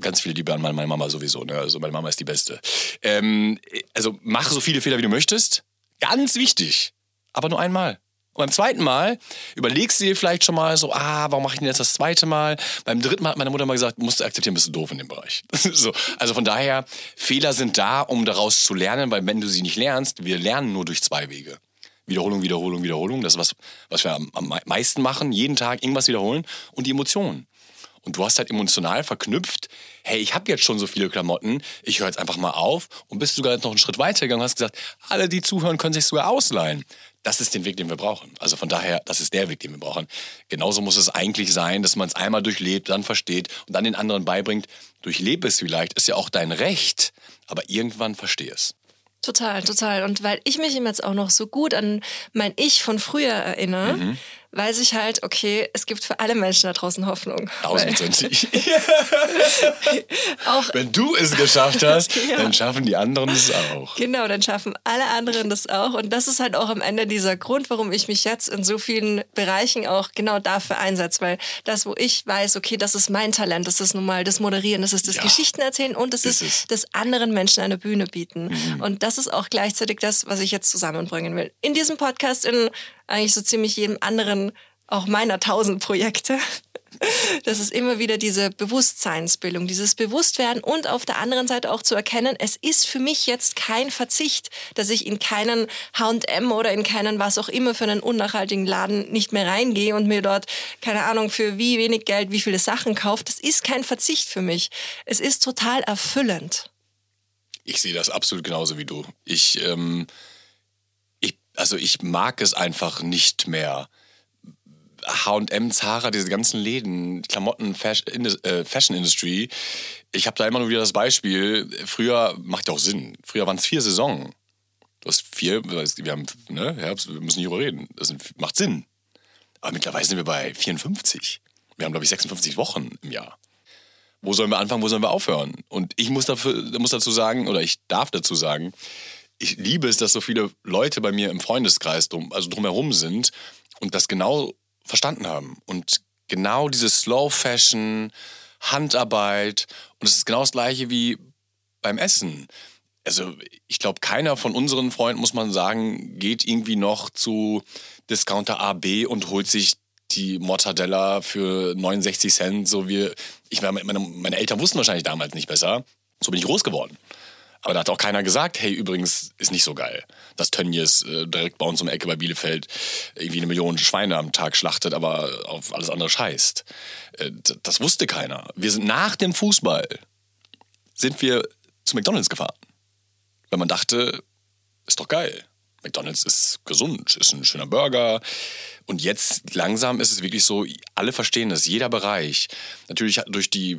Ganz viele Liebe an meine Mama sowieso, ne? Also meine Mama ist die Beste. Ähm, also mach so viele Fehler, wie du möchtest. Ganz wichtig. Aber nur einmal. Und beim zweiten Mal überlegst du dir vielleicht schon mal so, ah, warum mache ich denn jetzt das zweite Mal? Beim dritten Mal hat meine Mutter mal gesagt, musst du akzeptieren, bist du doof in dem Bereich. [LAUGHS] so, also von daher, Fehler sind da, um daraus zu lernen, weil wenn du sie nicht lernst, wir lernen nur durch zwei Wege. Wiederholung, Wiederholung, Wiederholung. Das ist was, was wir am, meisten machen. Jeden Tag irgendwas wiederholen. Und die Emotionen. Und du hast halt emotional verknüpft, hey, ich habe jetzt schon so viele Klamotten, ich höre jetzt einfach mal auf und bist sogar noch einen Schritt weiter gegangen und hast gesagt, alle, die zuhören, können sich sogar ausleihen. Das ist den Weg, den wir brauchen. Also von daher, das ist der Weg, den wir brauchen. Genauso muss es eigentlich sein, dass man es einmal durchlebt, dann versteht und dann den anderen beibringt. Durchlebe es vielleicht, ist ja auch dein Recht, aber irgendwann verstehe es. Total, total. Und weil ich mich jetzt auch noch so gut an mein Ich von früher erinnere, mhm weiß ich halt, okay, es gibt für alle Menschen da draußen Hoffnung. Tausendprozentig. [LAUGHS] auch Wenn du es geschafft hast, [LAUGHS] ja. dann schaffen die anderen es auch. Genau, dann schaffen alle anderen das auch. Und das ist halt auch am Ende dieser Grund, warum ich mich jetzt in so vielen Bereichen auch genau dafür einsetze. Weil das, wo ich weiß, okay, das ist mein Talent, das ist nun mal das Moderieren, das ist das ja. Geschichten erzählen und das ist, ist das anderen Menschen eine Bühne bieten. Mhm. Und das ist auch gleichzeitig das, was ich jetzt zusammenbringen will. In diesem Podcast, in eigentlich so ziemlich jedem anderen, auch meiner tausend Projekte. [LAUGHS] Das ist immer wieder diese Bewusstseinsbildung, dieses Bewusstwerden und auf der anderen Seite auch zu erkennen, es ist für mich jetzt kein Verzicht, dass ich in keinen H&M oder in keinen was auch immer für einen unnachhaltigen Laden nicht mehr reingehe und mir dort, keine Ahnung, für wie wenig Geld wie viele Sachen kaufe. Das ist kein Verzicht für mich. Es ist total erfüllend. Ich sehe das absolut genauso wie du. Ich, ähm also ich mag es einfach nicht mehr. H&M, Zara, diese ganzen Läden, Klamotten, äh, Fashion Industry. Ich habe da immer nur wieder das Beispiel. Früher macht ja auch Sinn. Früher waren es vier Saisonen. Du hast vier, wir haben ne, Herbst, wir müssen nicht darüber reden. Das macht Sinn. Aber mittlerweile sind wir bei 54. Wir haben glaube ich 56 Wochen im Jahr. Wo sollen wir anfangen? Wo sollen wir aufhören? Und ich muss dafür, muss dazu sagen oder ich darf dazu sagen, ich liebe es, dass so viele Leute bei mir im Freundeskreis drum, also drumherum sind und das genau verstanden haben. Und genau diese Slow Fashion, Handarbeit und es ist genau das gleiche wie beim Essen. Also ich glaube, keiner von unseren Freunden, muss man sagen, geht irgendwie noch zu Discounter A, B und holt sich die Mortadella für 69 Cent, so wie ich meine, meine Eltern wussten wahrscheinlich damals nicht besser. So bin ich groß geworden. Aber da hat auch keiner gesagt, hey, übrigens ist nicht so geil, dass Tönnies äh, direkt bei uns um die Ecke bei Bielefeld irgendwie eine Million Schweine am Tag schlachtet, aber auf alles andere scheißt. Äh, das wusste keiner. Wir sind nach dem Fußball, sind wir zu McDonalds gefahren. Weil man dachte, ist doch geil. McDonald's ist gesund, ist ein schöner Burger. Und jetzt langsam ist es wirklich so, alle verstehen das, jeder Bereich. Natürlich durch die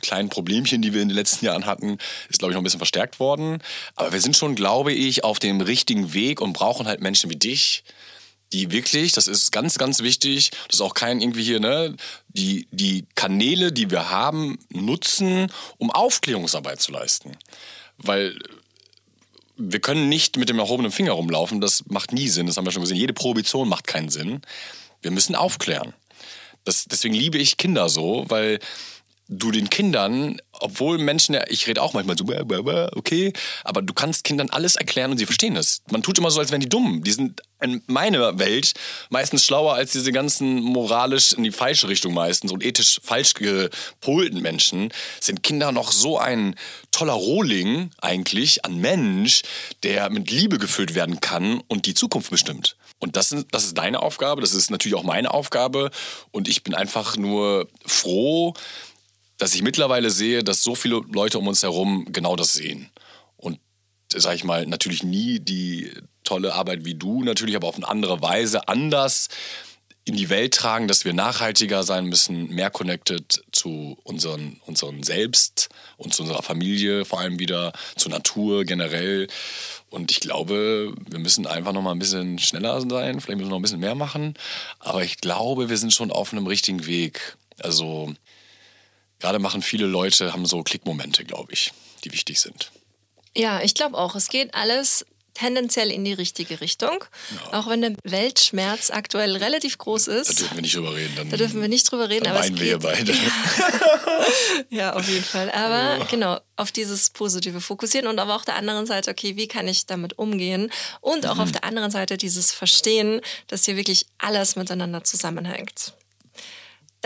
kleinen Problemchen, die wir in den letzten Jahren hatten, ist, glaube ich, noch ein bisschen verstärkt worden. Aber wir sind schon, glaube ich, auf dem richtigen Weg und brauchen halt Menschen wie dich, die wirklich, das ist ganz, ganz wichtig, das ist auch kein irgendwie hier, ne, die, die Kanäle, die wir haben, nutzen, um Aufklärungsarbeit zu leisten. Weil wir können nicht mit dem erhobenen Finger rumlaufen, das macht nie Sinn, das haben wir schon gesehen. Jede Prohibition macht keinen Sinn. Wir müssen aufklären. Das, deswegen liebe ich Kinder so, weil du den Kindern, obwohl Menschen, ja, ich rede auch manchmal so, okay, aber du kannst Kindern alles erklären und sie verstehen es. Man tut immer so, als wären die dumm. Die sind in meiner Welt meistens schlauer als diese ganzen moralisch in die falsche Richtung meistens und ethisch falsch gepolten Menschen. Sind Kinder noch so ein toller Rohling eigentlich an Mensch, der mit Liebe gefüllt werden kann und die Zukunft bestimmt. Und das, ist, das ist deine Aufgabe, das ist natürlich auch meine Aufgabe. Und ich bin einfach nur froh, dass ich mittlerweile sehe, dass so viele Leute um uns herum genau das sehen. Und sage ich mal, natürlich nie die tolle Arbeit wie du, natürlich aber auf eine andere Weise anders in die Welt tragen, dass wir nachhaltiger sein müssen, mehr connected zu unseren, unseren Selbst und zu unserer Familie, vor allem wieder zur Natur generell. Und ich glaube, wir müssen einfach noch mal ein bisschen schneller sein, vielleicht müssen wir noch ein bisschen mehr machen. Aber ich glaube, wir sind schon auf einem richtigen Weg. Also gerade machen viele Leute, haben so Klickmomente, glaube ich, die wichtig sind. Ja, ich glaube auch. Es geht alles tendenziell in die richtige Richtung. Ja. Auch wenn der Weltschmerz aktuell relativ groß ist. Da dürfen wir nicht drüber reden. Dann, da dürfen wir nicht drüber reden. Dann aber weinen wir beide. [LAUGHS] ja, auf jeden Fall. Aber ja. genau, auf dieses Positive fokussieren und aber auch der anderen Seite, okay, wie kann ich damit umgehen? Und auch mhm. auf der anderen Seite dieses Verstehen, dass hier wirklich alles miteinander zusammenhängt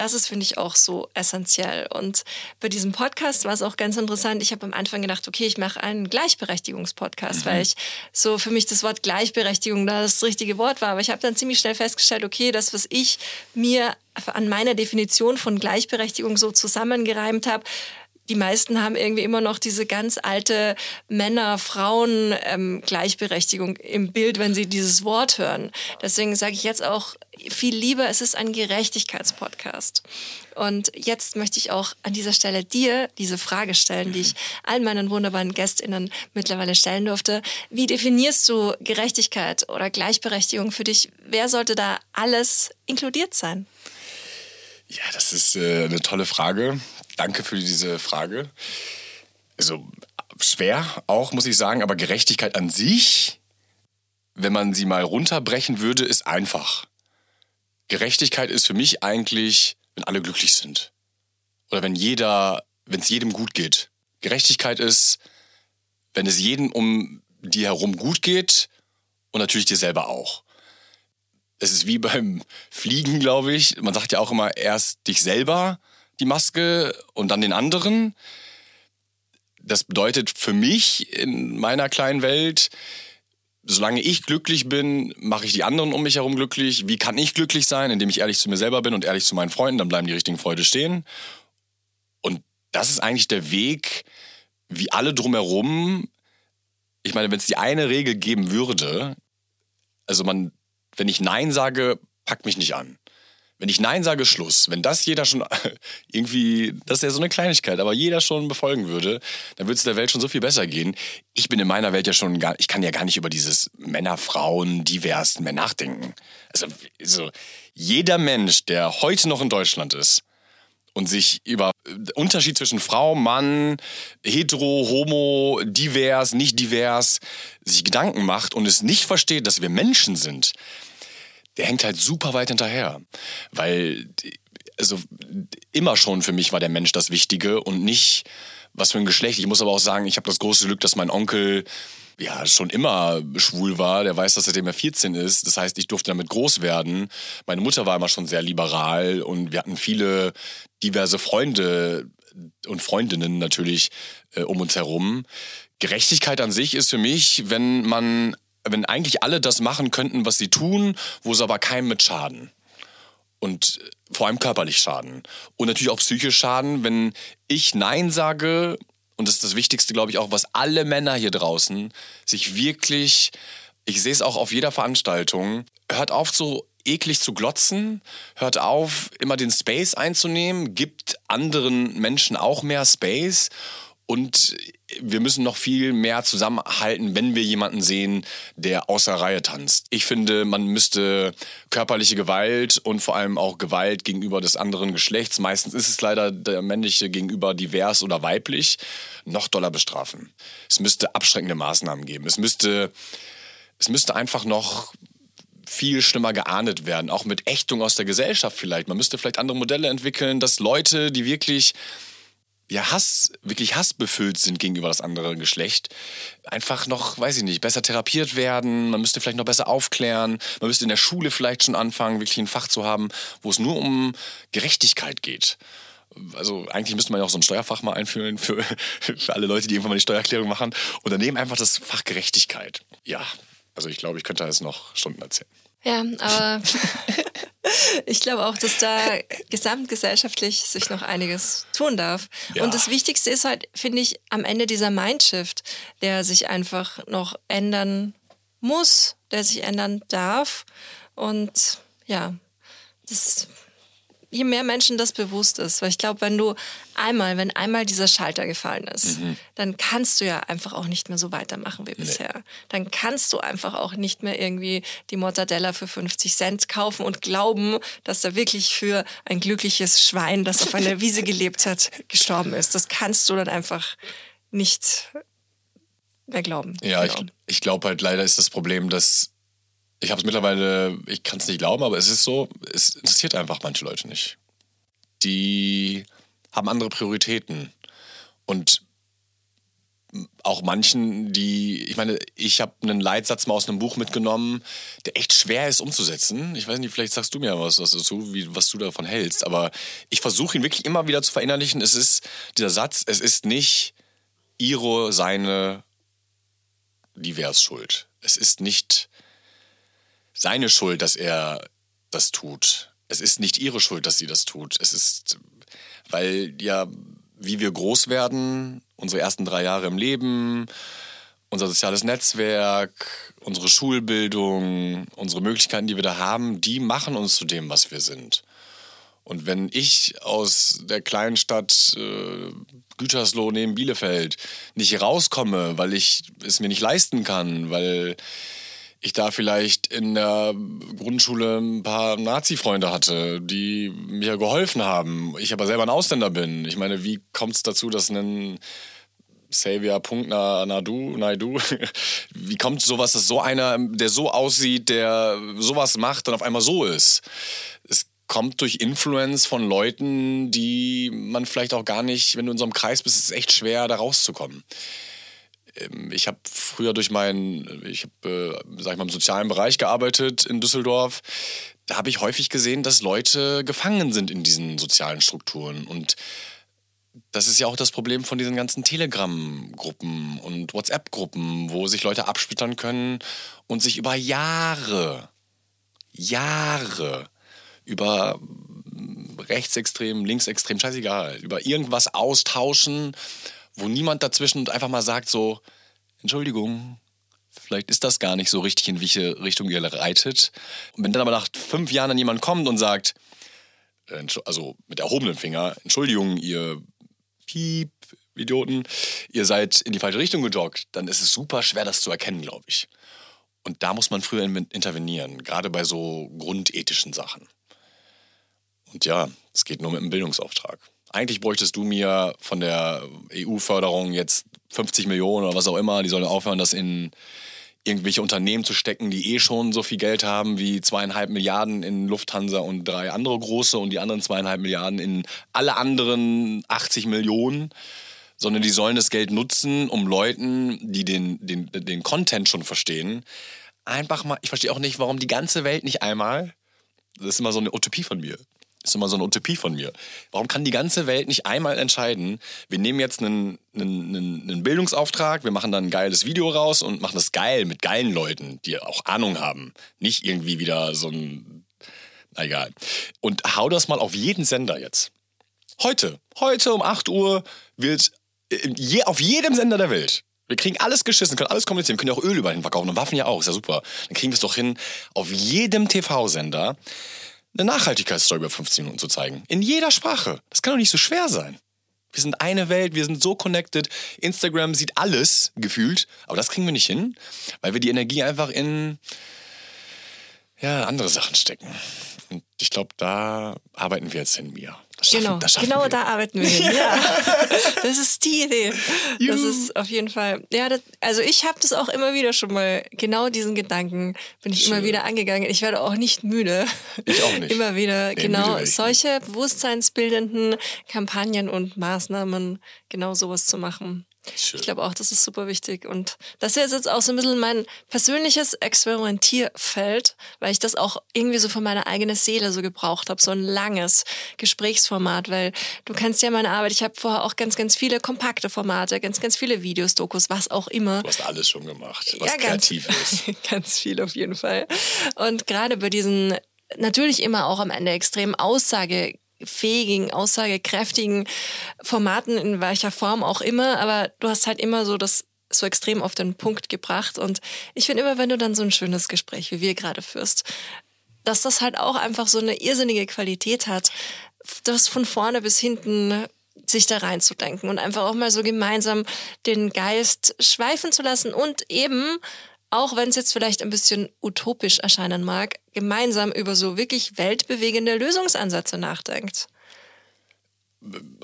das ist, finde ich, auch so essentiell. Und bei diesem Podcast war es auch ganz interessant. Ich habe am Anfang gedacht, okay, ich mache einen Gleichberechtigungspodcast, mhm. weil ich so für mich das Wort Gleichberechtigung da das richtige Wort war. Aber ich habe dann ziemlich schnell festgestellt, okay, das, was ich mir an meiner Definition von Gleichberechtigung so zusammengereimt habe, die meisten haben irgendwie immer noch diese ganz alte Männer-Frauen-Gleichberechtigung ähm, im Bild, wenn sie dieses Wort hören. Deswegen sage ich jetzt auch viel lieber, es ist ein Gerechtigkeitspodcast. Und jetzt möchte ich auch an dieser Stelle dir diese Frage stellen, die ich allen meinen wunderbaren GästInnen mittlerweile stellen durfte. Wie definierst du Gerechtigkeit oder Gleichberechtigung für dich? Wer sollte da alles inkludiert sein? Ja, das ist äh, eine tolle Frage. Danke für diese Frage. Also schwer auch, muss ich sagen, aber Gerechtigkeit an sich, wenn man sie mal runterbrechen würde, ist einfach. Gerechtigkeit ist für mich eigentlich, wenn alle glücklich sind. Oder wenn jeder, wenn es jedem gut geht. Gerechtigkeit ist, wenn es jedem um die herum gut geht und natürlich dir selber auch. Es ist wie beim Fliegen, glaube ich. Man sagt ja auch immer erst dich selber die Maske und dann den anderen. Das bedeutet für mich in meiner kleinen Welt, solange ich glücklich bin, mache ich die anderen um mich herum glücklich. Wie kann ich glücklich sein? Indem ich ehrlich zu mir selber bin und ehrlich zu meinen Freunden, dann bleiben die richtigen Freude stehen. Und das ist eigentlich der Weg, wie alle drumherum. Ich meine, wenn es die eine Regel geben würde, also man, wenn ich Nein sage, packt mich nicht an. Wenn ich Nein sage, Schluss. Wenn das jeder schon [LAUGHS] irgendwie, das ist ja so eine Kleinigkeit, aber jeder schon befolgen würde, dann würde es der Welt schon so viel besser gehen. Ich bin in meiner Welt ja schon gar, ich kann ja gar nicht über dieses Männer, Frauen, divers mehr nachdenken. Also, also jeder Mensch, der heute noch in Deutschland ist, und sich über Unterschied zwischen Frau, Mann, hetero, homo, divers, nicht divers, sich Gedanken macht und es nicht versteht, dass wir Menschen sind, der hängt halt super weit hinterher. Weil, also immer schon für mich war der Mensch das Wichtige und nicht was für ein Geschlecht. Ich muss aber auch sagen, ich habe das große Glück, dass mein Onkel ja schon immer schwul war. Der weiß, dass seitdem er 14 ist. Das heißt, ich durfte damit groß werden. Meine Mutter war immer schon sehr liberal und wir hatten viele diverse Freunde und Freundinnen natürlich äh, um uns herum. Gerechtigkeit an sich ist für mich, wenn man wenn eigentlich alle das machen könnten, was sie tun, wo sie aber keinem mit schaden. Und vor allem körperlich schaden. Und natürlich auch psychisch schaden, wenn ich Nein sage, und das ist das Wichtigste, glaube ich, auch, was alle Männer hier draußen sich wirklich Ich sehe es auch auf jeder Veranstaltung. Hört auf, so eklig zu glotzen, hört auf, immer den Space einzunehmen, gibt anderen Menschen auch mehr Space und wir müssen noch viel mehr zusammenhalten, wenn wir jemanden sehen, der außer Reihe tanzt. Ich finde, man müsste körperliche Gewalt und vor allem auch Gewalt gegenüber des anderen Geschlechts, meistens ist es leider der männliche gegenüber divers oder weiblich, noch doller bestrafen. Es müsste abschreckende Maßnahmen geben. Es müsste, es müsste einfach noch viel schlimmer geahndet werden, auch mit Ächtung aus der Gesellschaft vielleicht. Man müsste vielleicht andere Modelle entwickeln, dass Leute, die wirklich ja, Hass, wirklich hassbefüllt sind gegenüber das andere Geschlecht, einfach noch, weiß ich nicht, besser therapiert werden, man müsste vielleicht noch besser aufklären, man müsste in der Schule vielleicht schon anfangen, wirklich ein Fach zu haben, wo es nur um Gerechtigkeit geht. Also eigentlich müsste man ja auch so ein Steuerfach mal einführen für, [LAUGHS] für alle Leute, die irgendwann mal die Steuererklärung machen. Und daneben einfach das Fach Gerechtigkeit. Ja, also ich glaube, ich könnte das noch Stunden erzählen. Ja, aber [LAUGHS] ich glaube auch, dass da gesamtgesellschaftlich sich noch einiges tun darf. Ja. Und das Wichtigste ist halt, finde ich, am Ende dieser Mindshift, der sich einfach noch ändern muss, der sich ändern darf. Und ja, das je mehr Menschen das bewusst ist. Weil ich glaube, wenn du einmal, wenn einmal dieser Schalter gefallen ist, mhm. dann kannst du ja einfach auch nicht mehr so weitermachen wie nee. bisher. Dann kannst du einfach auch nicht mehr irgendwie die Mortadella für 50 Cent kaufen und glauben, dass da wirklich für ein glückliches Schwein, das auf einer Wiese [LAUGHS] gelebt hat, gestorben ist. Das kannst du dann einfach nicht mehr glauben. Ja, genau. ich, ich glaube halt leider ist das Problem, dass ich habe es mittlerweile, ich kann es nicht glauben, aber es ist so, es interessiert einfach manche Leute nicht. Die haben andere Prioritäten. Und auch manchen, die, ich meine, ich habe einen Leitsatz mal aus einem Buch mitgenommen, der echt schwer ist umzusetzen. Ich weiß nicht, vielleicht sagst du mir was dazu, wie, was du davon hältst, aber ich versuche ihn wirklich immer wieder zu verinnerlichen. Es ist dieser Satz, es ist nicht ihre, seine, divers Schuld. Es ist nicht seine Schuld, dass er das tut. Es ist nicht ihre Schuld, dass sie das tut. Es ist, weil ja, wie wir groß werden, unsere ersten drei Jahre im Leben, unser soziales Netzwerk, unsere Schulbildung, unsere Möglichkeiten, die wir da haben, die machen uns zu dem, was wir sind. Und wenn ich aus der kleinen Stadt äh, Gütersloh neben Bielefeld nicht rauskomme, weil ich es mir nicht leisten kann, weil ich da vielleicht in der Grundschule ein paar Nazi-Freunde hatte, die mir geholfen haben, ich aber selber ein Ausländer bin. Ich meine, wie kommt es dazu, dass ein Xavier Punkner Nadu, Naidu, [LAUGHS] wie kommt sowas, dass so einer, der so aussieht, der sowas macht, dann auf einmal so ist? Es kommt durch Influence von Leuten, die man vielleicht auch gar nicht, wenn du in so einem Kreis bist, ist es echt schwer, da rauszukommen. Ähm, ich habe früher durch meinen, ich habe, äh, sag ich mal, im sozialen Bereich gearbeitet in Düsseldorf. Da habe ich häufig gesehen, dass Leute gefangen sind in diesen sozialen Strukturen. Und das ist ja auch das Problem von diesen ganzen Telegram-Gruppen und WhatsApp-Gruppen, wo sich Leute absplittern können und sich über Jahre, Jahre über rechtsextrem, linksextrem, scheißegal, über irgendwas austauschen wo niemand dazwischen einfach mal sagt so, Entschuldigung, vielleicht ist das gar nicht so richtig, in welche Richtung ihr reitet. Und wenn dann aber nach fünf Jahren dann jemand kommt und sagt, äh, also mit erhobenem Finger, Entschuldigung, ihr Piep, Idioten, ihr seid in die falsche Richtung gedockt, dann ist es super schwer, das zu erkennen, glaube ich. Und da muss man früher intervenieren, gerade bei so grundethischen Sachen. Und ja, es geht nur mit einem Bildungsauftrag eigentlich bräuchtest du mir von der EU-Förderung jetzt 50 Millionen oder was auch immer, die sollen aufhören, das in irgendwelche Unternehmen zu stecken, die eh schon so viel Geld haben wie zweieinhalb Milliarden in Lufthansa und drei andere große und die anderen zweieinhalb Milliarden in alle anderen 80 Millionen, sondern die sollen das Geld nutzen, um Leuten, die den, den, den Content schon verstehen, einfach mal, ich verstehe auch nicht, warum die ganze Welt nicht einmal, das ist immer so eine Utopie von mir, ist immer so eine Utopie von mir. Warum kann die ganze Welt nicht einmal entscheiden, wir nehmen jetzt einen, einen, einen, Bildungsauftrag, wir machen dann ein geiles Video raus und machen das geil mit geilen Leuten, die auch Ahnung haben. Nicht irgendwie wieder so ein. Na egal. Und hau das mal auf jeden Sender jetzt. Heute, heute um 8 Uhr wird je, auf jedem Sender der Welt Wir kriegen alles geschissen, können alles kommunizieren, können ja auch Öl überall hin verkaufen und Waffen ja auch, ist ja super. Dann kriegen wir es doch hin, auf jedem TV-Sender eine Nachhaltigkeitsstory über 15 Minuten zu zeigen. In jeder Sprache. Das kann doch nicht so schwer sein. Wir sind eine Welt, wir sind so connected. Instagram sieht alles gefühlt, aber das kriegen wir nicht hin, weil wir die Energie einfach in ja, andere Sachen stecken. Und ich glaube, da arbeiten wir jetzt hin, Mia. Das schaffen, Genau, das genau wir. da arbeiten wir hin. Ja. [LAUGHS] Das ist die Idee. Das ist auf jeden Fall. Ja, das, also ich habe das auch immer wieder schon mal, genau diesen Gedanken bin ich immer Schön. wieder angegangen. Ich werde auch nicht müde. Ich auch nicht. [LAUGHS] Immer wieder, Nee, genau, solche bewusstseinsbildenden Kampagnen und Maßnahmen, genau sowas zu machen. Schön. Ich glaube auch, das ist super wichtig. Und das ist jetzt auch so ein bisschen mein persönliches Experimentierfeld, weil ich das auch irgendwie so für meine eigene Seele so gebraucht habe, so ein langes Gesprächsformat, weil du kennst ja meine Arbeit, ich habe vorher auch ganz, ganz viele kompakte Formate, ganz, ganz viele Videos, Dokus, was auch immer. Du hast alles schon gemacht, was Ja, ganz- kreativ [LAUGHS] ist. ganz viel auf jeden Fall. Und gerade bei diesen natürlich immer auch am Ende extrem aussagefähigen, aussagekräftigen Formaten, in welcher Form auch immer, aber du hast halt immer so das so extrem auf den Punkt gebracht. Und ich finde immer, wenn du dann so ein schönes Gespräch, wie wir gerade führst, dass das halt auch einfach so eine irrsinnige Qualität hat, das von vorne bis hinten sich da reinzudenken und einfach auch mal so gemeinsam den Geist schweifen zu lassen und eben, auch wenn es jetzt vielleicht ein bisschen utopisch erscheinen mag, gemeinsam über so wirklich weltbewegende Lösungsansätze nachdenkt.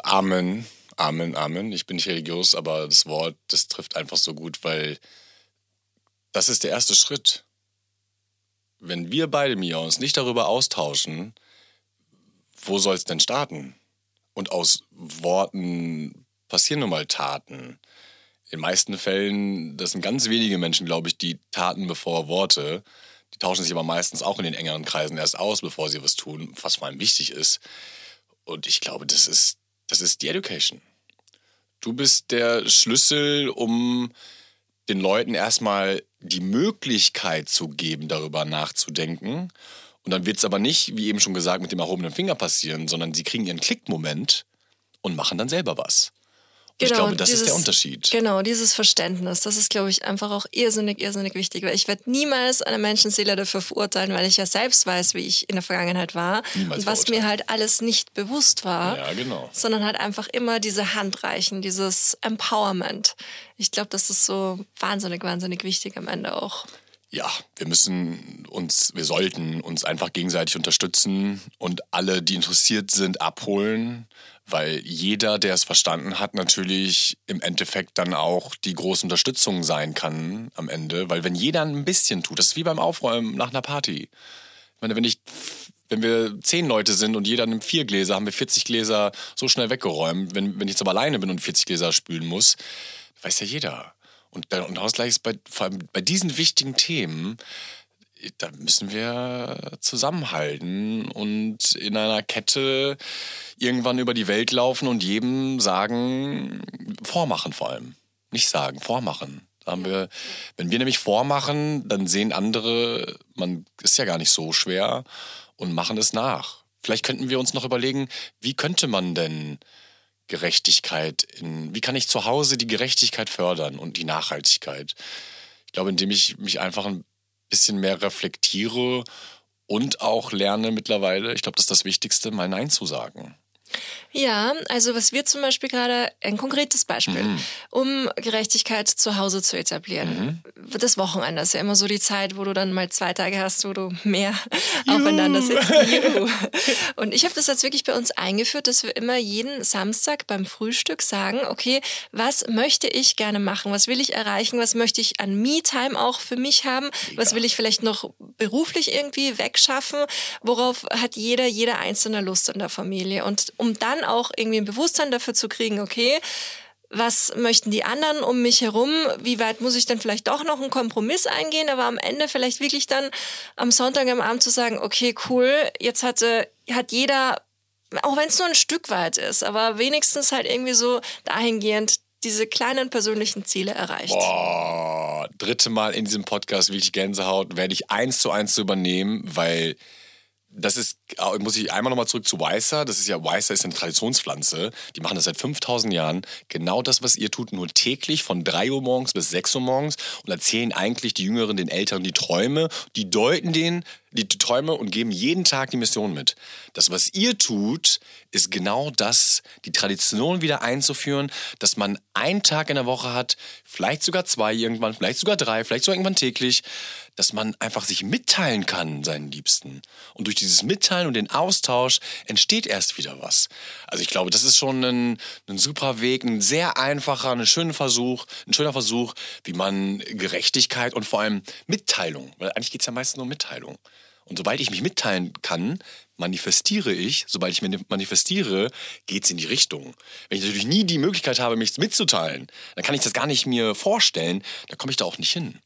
Amen, Amen, Amen. Ich bin nicht religiös, aber das Wort, das trifft einfach so gut, weil das ist der erste Schritt. Wenn wir beide, Mia, uns nicht darüber austauschen, wo soll es denn starten? Und aus Worten passieren nun mal Taten. In den meisten Fällen, das sind ganz wenige Menschen, glaube ich, die Taten bevor Worte. Die tauschen sich aber meistens auch in den engeren Kreisen erst aus, bevor sie was tun, was vor allem wichtig ist. Und ich glaube, das ist, das ist die Education. Du bist der Schlüssel, um den Leuten erstmal die Möglichkeit zu geben, darüber nachzudenken. Und dann wird es aber nicht, wie eben schon gesagt, mit dem erhobenen Finger passieren, sondern sie kriegen ihren Klickmoment und machen dann selber was. Und ich glaube, das ist der dieses- Unterschied. Genau, dieses Verständnis, das ist, glaube ich, einfach auch irrsinnig, irrsinnig wichtig, weil ich werde niemals eine Menschenseele dafür verurteilen, weil ich ja selbst weiß, wie ich in der Vergangenheit war Niemals und was mir halt alles nicht bewusst war. Ja, genau. Sondern halt einfach immer diese Handreichen, dieses Empowerment. Ich glaube, das ist so wahnsinnig, wahnsinnig wichtig am Ende auch. Ja, wir müssen uns, wir sollten uns einfach gegenseitig unterstützen und alle, die interessiert sind, abholen, weil jeder, der es verstanden hat, natürlich im Endeffekt dann auch die große Unterstützung sein kann am Ende, weil wenn jeder ein bisschen tut, das ist wie beim Aufräumen nach einer Party. Ich meine, wenn ich, wenn wir zehn Leute sind und jeder nimmt vier Gläser, haben wir 40 Gläser so schnell weggeräumt. Wenn, wenn ich jetzt aber alleine bin und 40 Gläser spülen muss, weiß ja jeder. Und, und ausgleich ist bei, vor allem bei diesen wichtigen Themen, da müssen wir zusammenhalten und in einer Kette irgendwann über die Welt laufen und jedem sagen, vormachen vor allem. Nicht sagen, vormachen. Da haben wir, wenn wir nämlich vormachen, dann sehen andere, man ist ja gar nicht so schwer und machen es nach. Vielleicht könnten wir uns noch überlegen, wie könnte man denn Gerechtigkeit in, wie kann ich zu Hause die Gerechtigkeit fördern und die Nachhaltigkeit? Ich glaube, indem ich mich einfach ein bisschen mehr reflektiere und auch lerne mittlerweile, ich glaube, das ist das Wichtigste, mal Nein zu sagen. Ja, also was wir zum Beispiel gerade, ein konkretes Beispiel, Mhm. um Gerechtigkeit zu Hause zu etablieren. Mhm. Das Wochenende ist ja immer so die Zeit, wo du dann mal zwei Tage hast, wo du mehr [LAUGHS] [LAUGHS] aufeinander sitzt. [LAUGHS] Juhu. Und ich habe das jetzt wirklich bei uns eingeführt, dass wir immer jeden Samstag beim Frühstück sagen, okay, was möchte ich gerne machen? Was will ich erreichen? Was möchte ich an Me-Time auch für mich haben? Was will ich vielleicht noch beruflich irgendwie wegschaffen? Worauf hat jeder, jeder einzelne Lust in der Familie? Und um dann auch irgendwie ein Bewusstsein dafür zu kriegen, okay, was möchten die anderen um mich herum? Wie weit muss ich dann vielleicht doch noch einen Kompromiss eingehen? Aber am Ende vielleicht wirklich dann am Sonntag am Abend zu sagen, okay, cool, jetzt hatte, hat jeder, auch wenn es nur ein Stück weit ist, aber wenigstens halt irgendwie so dahingehend diese kleinen persönlichen Ziele erreicht. Boah, dritte Mal in diesem Podcast wirklich Gänsehaut, werde ich eins zu eins zu übernehmen, weil das ist, äh, muss ich einmal nochmal zurück zu Weißer. Das ist ja, Weißer ist eine Traditionspflanze. Die machen das seit 5000 Jahren. Genau das, was ihr tut, nur täglich von 3 Uhr morgens bis 6 Uhr morgens und erzählen eigentlich die Jüngeren, den Älteren die Träume. Die deuten denen die Träume und geben jeden Tag die Mission mit. Das, was ihr tut, ist genau das, die Tradition wieder einzuführen, dass man einen Tag in der Woche hat, vielleicht sogar zwei irgendwann, vielleicht sogar drei, vielleicht sogar irgendwann täglich, dass man einfach sich mitteilen kann, seinen Liebsten. Und durch dieses Mitteilen und den Austausch entsteht erst wieder was. Also ich glaube, das ist schon ein, ein super Weg, ein sehr einfacher, ein schöner Versuch, ein schöner Versuch, wie man Gerechtigkeit und vor allem Mitteilung, weil eigentlich geht es ja meistens nur um Mitteilung. Und sobald ich mich mitteilen kann, manifestiere ich, sobald ich mir manifestiere, geht es in die Richtung. Wenn ich natürlich nie die Möglichkeit habe, mich mitzuteilen, dann kann ich das gar nicht mir vorstellen, dann komme ich da auch nicht hin.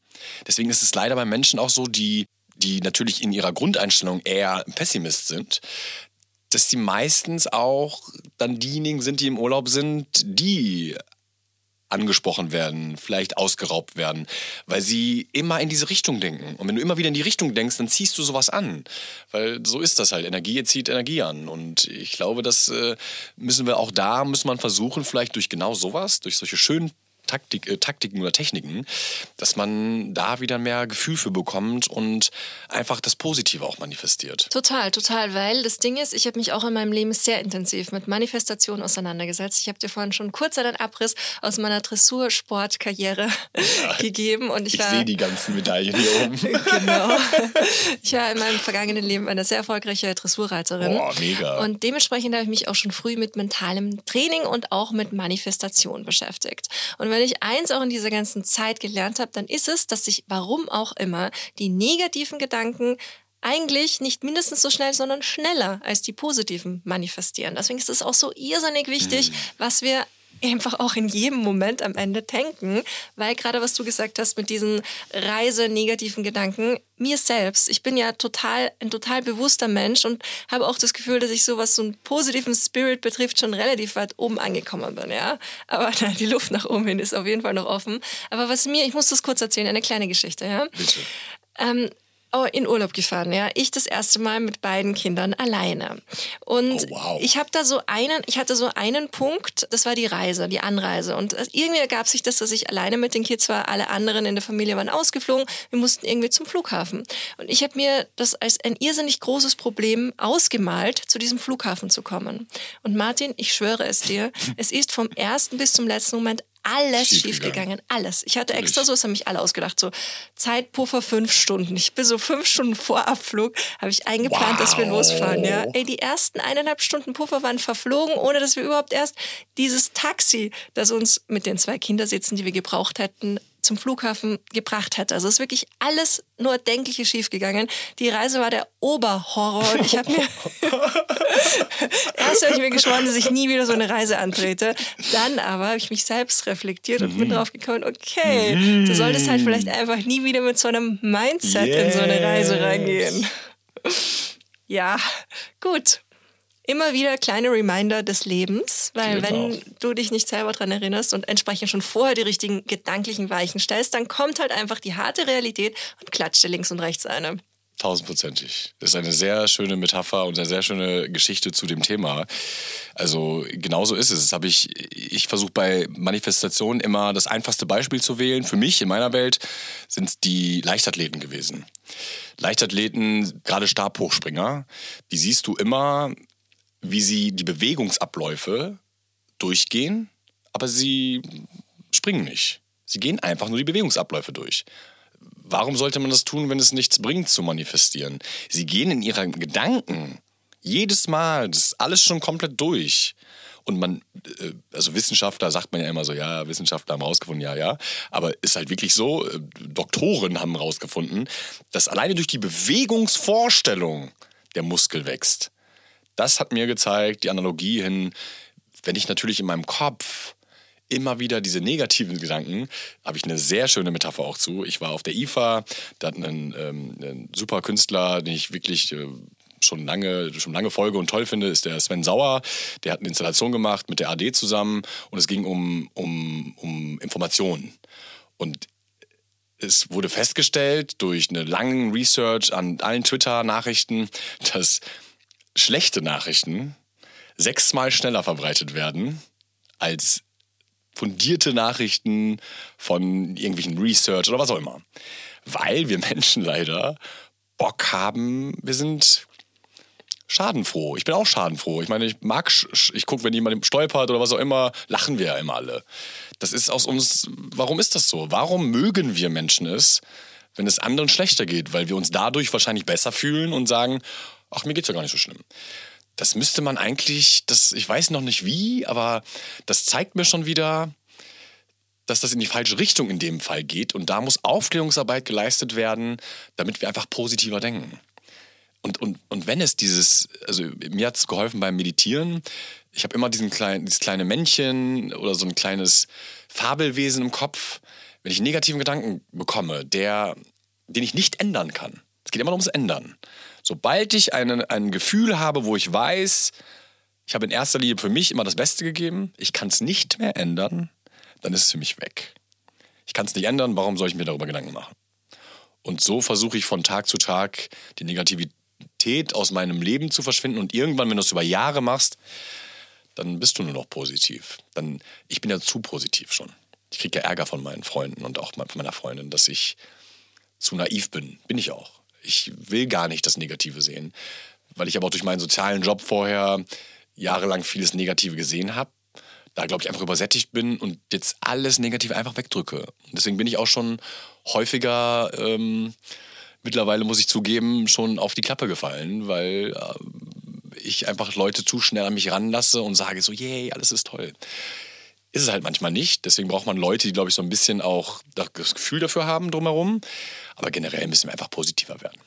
Deswegen ist es leider bei Menschen auch so, die, die natürlich in ihrer Grundeinstellung eher Pessimist sind, dass die meistens auch dann diejenigen sind, die im Urlaub sind, die angesprochen werden, vielleicht ausgeraubt werden, weil sie immer in diese Richtung denken. Und wenn du immer wieder in die Richtung denkst, dann ziehst du sowas an. Weil so ist das halt. Energie zieht Energie an. Und ich glaube, das äh, müssen wir auch da, muss man versuchen, vielleicht durch genau sowas, durch solche schönen Taktik, äh, Taktiken oder Techniken, dass man da wieder mehr Gefühl für bekommt und einfach das Positive auch manifestiert. Total, total, weil das Ding ist, ich habe mich auch in meinem Leben sehr intensiv mit Manifestation auseinandergesetzt. Ich habe dir vorhin schon kurz einen Abriss aus meiner Dressursportkarriere ja, [LAUGHS] gegeben und ich, ich sehe die ganzen Medaillen hier oben. [LAUGHS] genau. Ich war in meinem vergangenen Leben eine sehr erfolgreiche Dressurreiterin. Boah, mega. Und dementsprechend habe ich mich auch schon früh mit mentalem Training und auch mit Manifestation beschäftigt. Und wenn ich eins auch in dieser ganzen Zeit gelernt habe, dann ist es, dass sich, warum auch immer, die negativen Gedanken eigentlich nicht mindestens so schnell, sondern schneller als die positiven manifestieren. Deswegen ist es auch so irrsinnig wichtig, mhm. was wir einfach auch in jedem Moment am Ende tanken, weil gerade was du gesagt hast mit diesen Reise-negativen Gedanken, mir selbst, ich bin ja total ein total bewusster Mensch und habe auch das Gefühl, dass ich so was so einen positiven Spirit betrifft schon relativ weit oben angekommen bin, ja. Aber [LAUGHS] nein, die Luft nach oben hin ist auf jeden Fall noch offen. Aber was mir, ich muss das kurz erzählen, eine kleine Geschichte, ja. Bitte. Ähm, in Urlaub gefahren, ja. Ich das erste Mal mit beiden Kindern alleine. Und oh, wow. ich habe da so einen, ich hatte so einen Punkt, das war die Reise, die Anreise. Und irgendwie ergab sich das, dass ich alleine mit den Kids war, alle anderen in der Familie waren ausgeflogen. Wir mussten irgendwie zum Flughafen. Und ich habe mir das als ein irrsinnig großes Problem ausgemalt, zu diesem Flughafen zu kommen. Und Martin, ich schwöre es dir, [LAUGHS] es ist vom ersten bis zum letzten Moment alles schiefgegangen. Schief alles. Ich hatte extra so, das haben mich alle ausgedacht, so Zeitpuffer fünf Stunden. Ich bin so fünf Stunden vor Abflug, habe ich eingeplant, wow. dass wir losfahren. Ja, ey, die ersten eineinhalb Stunden Puffer waren verflogen, ohne dass wir überhaupt erst dieses Taxi, das uns mit den zwei Kindersitzen, die wir gebraucht hätten, zum Flughafen gebracht hätte. Also es ist wirklich alles nur Denkliche schiefgegangen. Die Reise war der Oberhorror. Und ich habe mir [LAUGHS] erst habe ich mir geschworen, dass ich nie wieder so eine Reise antrete. Dann aber habe ich mich selbst reflektiert und bin mhm. drauf gekommen, okay, mhm. du solltest halt vielleicht einfach nie wieder mit so einem Mindset yes. in so eine Reise reingehen. ja, gut immer wieder kleine Reminder des Lebens, weil genau. wenn du dich nicht selber daran erinnerst und entsprechend schon vorher die richtigen gedanklichen Weichen stellst, dann kommt halt einfach die harte Realität und klatscht dir links und rechts eine. Tausendprozentig. Das ist eine sehr schöne Metapher und eine sehr schöne Geschichte zu dem Thema. Also genauso ist es. Das habe ich, ich versuche bei Manifestationen immer das einfachste Beispiel zu wählen. Für mich in meiner Welt sind es die Leichtathleten gewesen. Leichtathleten, gerade Stabhochspringer, die siehst du immer wie sie die Bewegungsabläufe durchgehen, aber sie springen nicht. Sie gehen einfach nur die Bewegungsabläufe durch. Warum sollte man das tun, wenn es nichts bringt zu manifestieren? Sie gehen in ihren Gedanken jedes Mal, das ist alles schon komplett durch. Und man, äh, also Wissenschaftler sagt man ja immer so, ja, Wissenschaftler haben rausgefunden, ja, ja. Aber ist halt wirklich so, äh, Doktoren haben rausgefunden, dass alleine durch die Bewegungsvorstellung der Muskel wächst das hat mir gezeigt, die Analogie hin, wenn ich natürlich in meinem Kopf immer wieder diese negativen Gedanken, habe ich eine sehr schöne Metapher auch zu. Ich war auf der IFA, da hat ein, ähm, super Künstler, den ich wirklich äh, schon lange, schon lange folge und toll finde, ist der Sven Sauer. Der hat eine Installation gemacht mit der AD zusammen und es ging um, um, um Informationen. Und es wurde festgestellt durch eine lange Research an allen Twitter-Nachrichten, dass schlechte Nachrichten sechsmal schneller verbreitet werden als fundierte Nachrichten von irgendwelchen Research oder was auch immer. Weil wir [LAUGHS] Menschen leider Bock haben, wir sind schadenfroh. Ich bin auch schadenfroh. Ich meine, ich mag, ich gucke, wenn jemand stolpert oder was auch immer, lachen wir ja immer alle. Das ist aus uns, warum ist das so? Warum mögen wir Menschen es, wenn es anderen schlechter geht? Weil wir uns dadurch wahrscheinlich besser fühlen und sagen, ach, mir geht's ja gar nicht so schlimm. Das müsste man eigentlich, das, ich weiß noch nicht wie, aber das zeigt mir schon wieder, dass das in die falsche Richtung in dem Fall geht. Und da muss Aufklärungsarbeit geleistet werden, damit wir einfach positiver denken. Und, und, und wenn es dieses, also mir hat es geholfen beim Meditieren, ich habe immer diesen kleinen, dieses kleine Männchen oder so ein kleines Fabelwesen im Kopf, wenn ich einen negativen Gedanken bekomme, der, den ich nicht ändern kann. Es geht immer ums Ändern. Sobald ich eine, ein Gefühl habe, wo ich weiß, ich habe in erster Linie für mich immer das Beste gegeben, ich kann es nicht mehr ändern, dann ist es für mich weg. Ich kann es nicht ändern, warum soll ich mir darüber Gedanken machen? Und so versuche ich von Tag zu Tag die Negativität aus meinem Leben zu verschwinden und irgendwann, wenn du es über Jahre machst, dann bist du nur noch positiv. Dann, ich bin ja zu positiv schon. Ich kriege ja Ärger von meinen Freunden und auch von meiner Freundin, dass ich zu naiv bin. Bin ich auch. Ich will gar nicht das Negative sehen, weil ich aber auch durch meinen sozialen Job vorher jahrelang vieles Negative gesehen habe. Da, glaube ich, einfach übersättigt bin und jetzt alles Negative einfach wegdrücke. Deswegen bin ich auch schon häufiger ähm, mittlerweile, muss ich zugeben, schon auf die Klappe gefallen, weil äh, ich einfach Leute zu schnell an mich ranlasse und sage so, yay, alles ist toll. Ist es halt manchmal nicht. Deswegen braucht man Leute, die, glaube ich, so ein bisschen auch das Gefühl dafür haben drumherum. Aber generell müssen wir einfach positiver werden.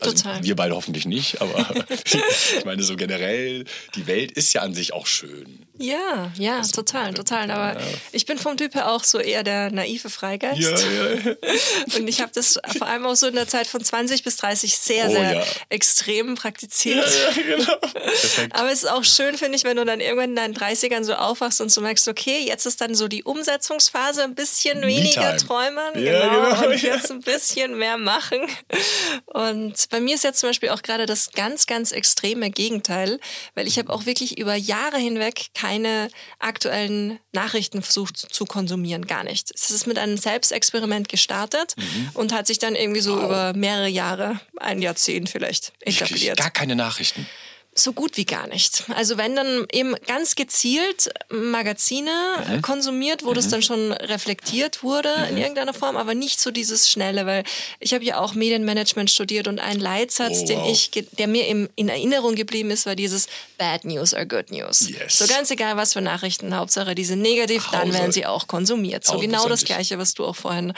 Also Total. Wir beide hoffentlich nicht, aber [LAUGHS] [LAUGHS] ich meine, so generell, die Welt ist ja an sich auch schön. Ja, ja, also, total, total. Aber ja. ich bin vom Typ her auch so eher der naive Freigeist. Ja, ja. [LAUGHS] Und ich habe das vor allem auch so in der Zeit von 20 bis 30 sehr, oh, sehr ja. extrem praktiziert. Ja, ja, genau. Aber es ist auch schön, finde ich, wenn du dann irgendwann in deinen 30ern so aufwachst und so merkst, okay, jetzt ist dann so die Umsetzungsphase, ein bisschen weniger träumen. Ja, genau. genau. Und jetzt ein bisschen mehr machen. Und bei mir ist jetzt zum Beispiel auch gerade das ganz, ganz extreme Gegenteil, weil ich habe auch wirklich über Jahre hinweg keine aktuellen Nachrichten versucht zu konsumieren, gar nicht. Es ist mit einem Selbstexperiment gestartet mhm. und hat sich dann irgendwie so wow. über mehrere Jahre, ein Jahrzehnt vielleicht etabliert. Gar keine Nachrichten. So gut wie gar nicht. Also wenn dann eben ganz gezielt Magazine mhm. konsumiert, wo mhm. das dann schon reflektiert wurde mhm. in irgendeiner Form, aber nicht so dieses Schnelle, weil ich habe ja auch Medienmanagement studiert und ein Leitsatz, oh, wow. den ich, der mir im, in Erinnerung geblieben ist, war dieses Bad News are good news. Yes. So ganz egal, was für Nachrichten, Hauptsache diese negativ, dann werden sie auch konsumiert. So genau das Gleiche, was du auch vorhin